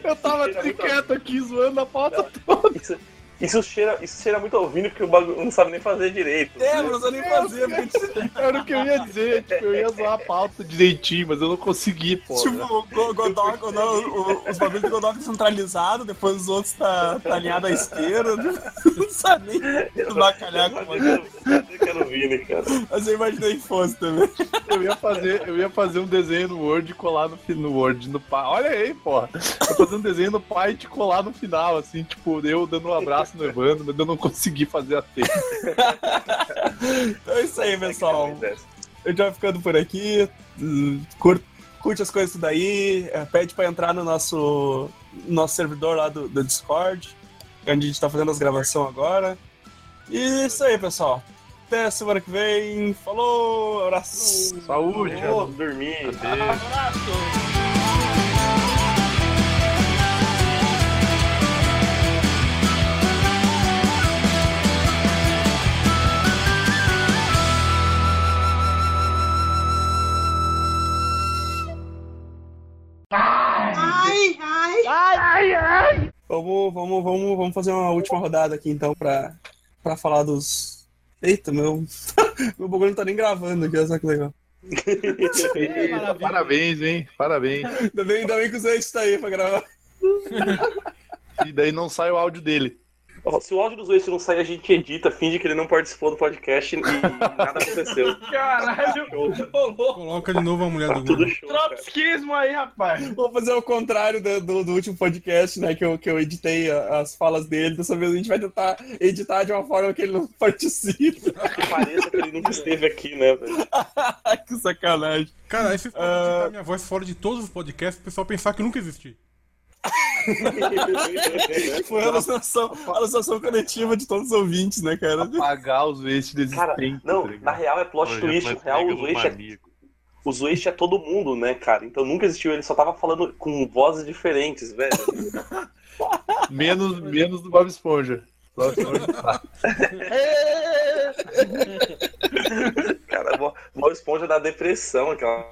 Eu tava quieto aqui zoando a pauta toda.
Isso, isso cheira, isso cheira muito ao vinho porque o bagulho não sabe nem fazer direito.
É, não sabe nem fazer.
Era o que eu ia dizer, tipo, eu ia zoar a pauta direitinho, mas eu não consegui, pô.
Tipo, o Godok, os bagulhos do Godok centralizado, depois os outros tá, tá alinhado à esquerda. Não sabe nem bacalhar com o
Eu quero Vini, cara.
Mas eu imaginei que fosse também.
Eu ia fazer, eu ia fazer um desenho no Word e colar no, no Word, no pai. Olha aí, porra. Eu ia fazer um desenho no pai e te colar no final, assim, tipo, eu dando um abraço braço nevando, mas eu não consegui fazer a teia.
então é isso aí, pessoal. A gente vai ficando por aqui. Curte, curte as coisas daí. É, pede pra entrar no nosso, nosso servidor lá do, do Discord, onde a gente tá fazendo as gravações agora. E é isso aí, pessoal. Até semana que vem. Falou, abraço.
Saúde.
Vamos dormir. Abraço.
Vamos, vamos, vamos, vamos fazer uma última rodada aqui então pra, pra falar dos. Eita, meu. meu bagulho não tá nem gravando aqui, olha só que legal.
Eita, parabéns, hein? Parabéns.
Ainda bem, ainda bem que o Zé está aí pra gravar.
E daí não sai o áudio dele.
Ó, Se o áudio dos dois não sair, a gente edita, finge que ele não participou do podcast e nada aconteceu.
Caralho, louco.
Coloca de novo a mulher do
Tudo
Google.
show.
Trotskismo aí, rapaz.
Vou fazer o contrário do, do, do último podcast, né? Que eu, que eu editei a- as falas dele. Dessa vez a gente vai tentar editar de uma forma que ele não participe.
Que pareça que ele nunca esteve aqui, né, velho?
que sacanagem.
Cara, aí vocês podem
Ah.
minha voz fora de todos os podcasts, o pessoal pensar que eu nunca existi.
Foi a alucinação, a alucinação coletiva de todos os ouvintes, né, cara?
Apagar os wastes
Cara,
existentes.
não,
tá
na real é plot
Hoje
twist.
é
Na real, o Waste é,
maníaco.
o Waste é todo mundo, né, cara? Então nunca existiu, ele só tava falando com vozes diferentes, velho.
Menos, menos do Bob Esponja. Bob Esponja tá.
Cara, Bob Bob Esponja da depressão, aquela.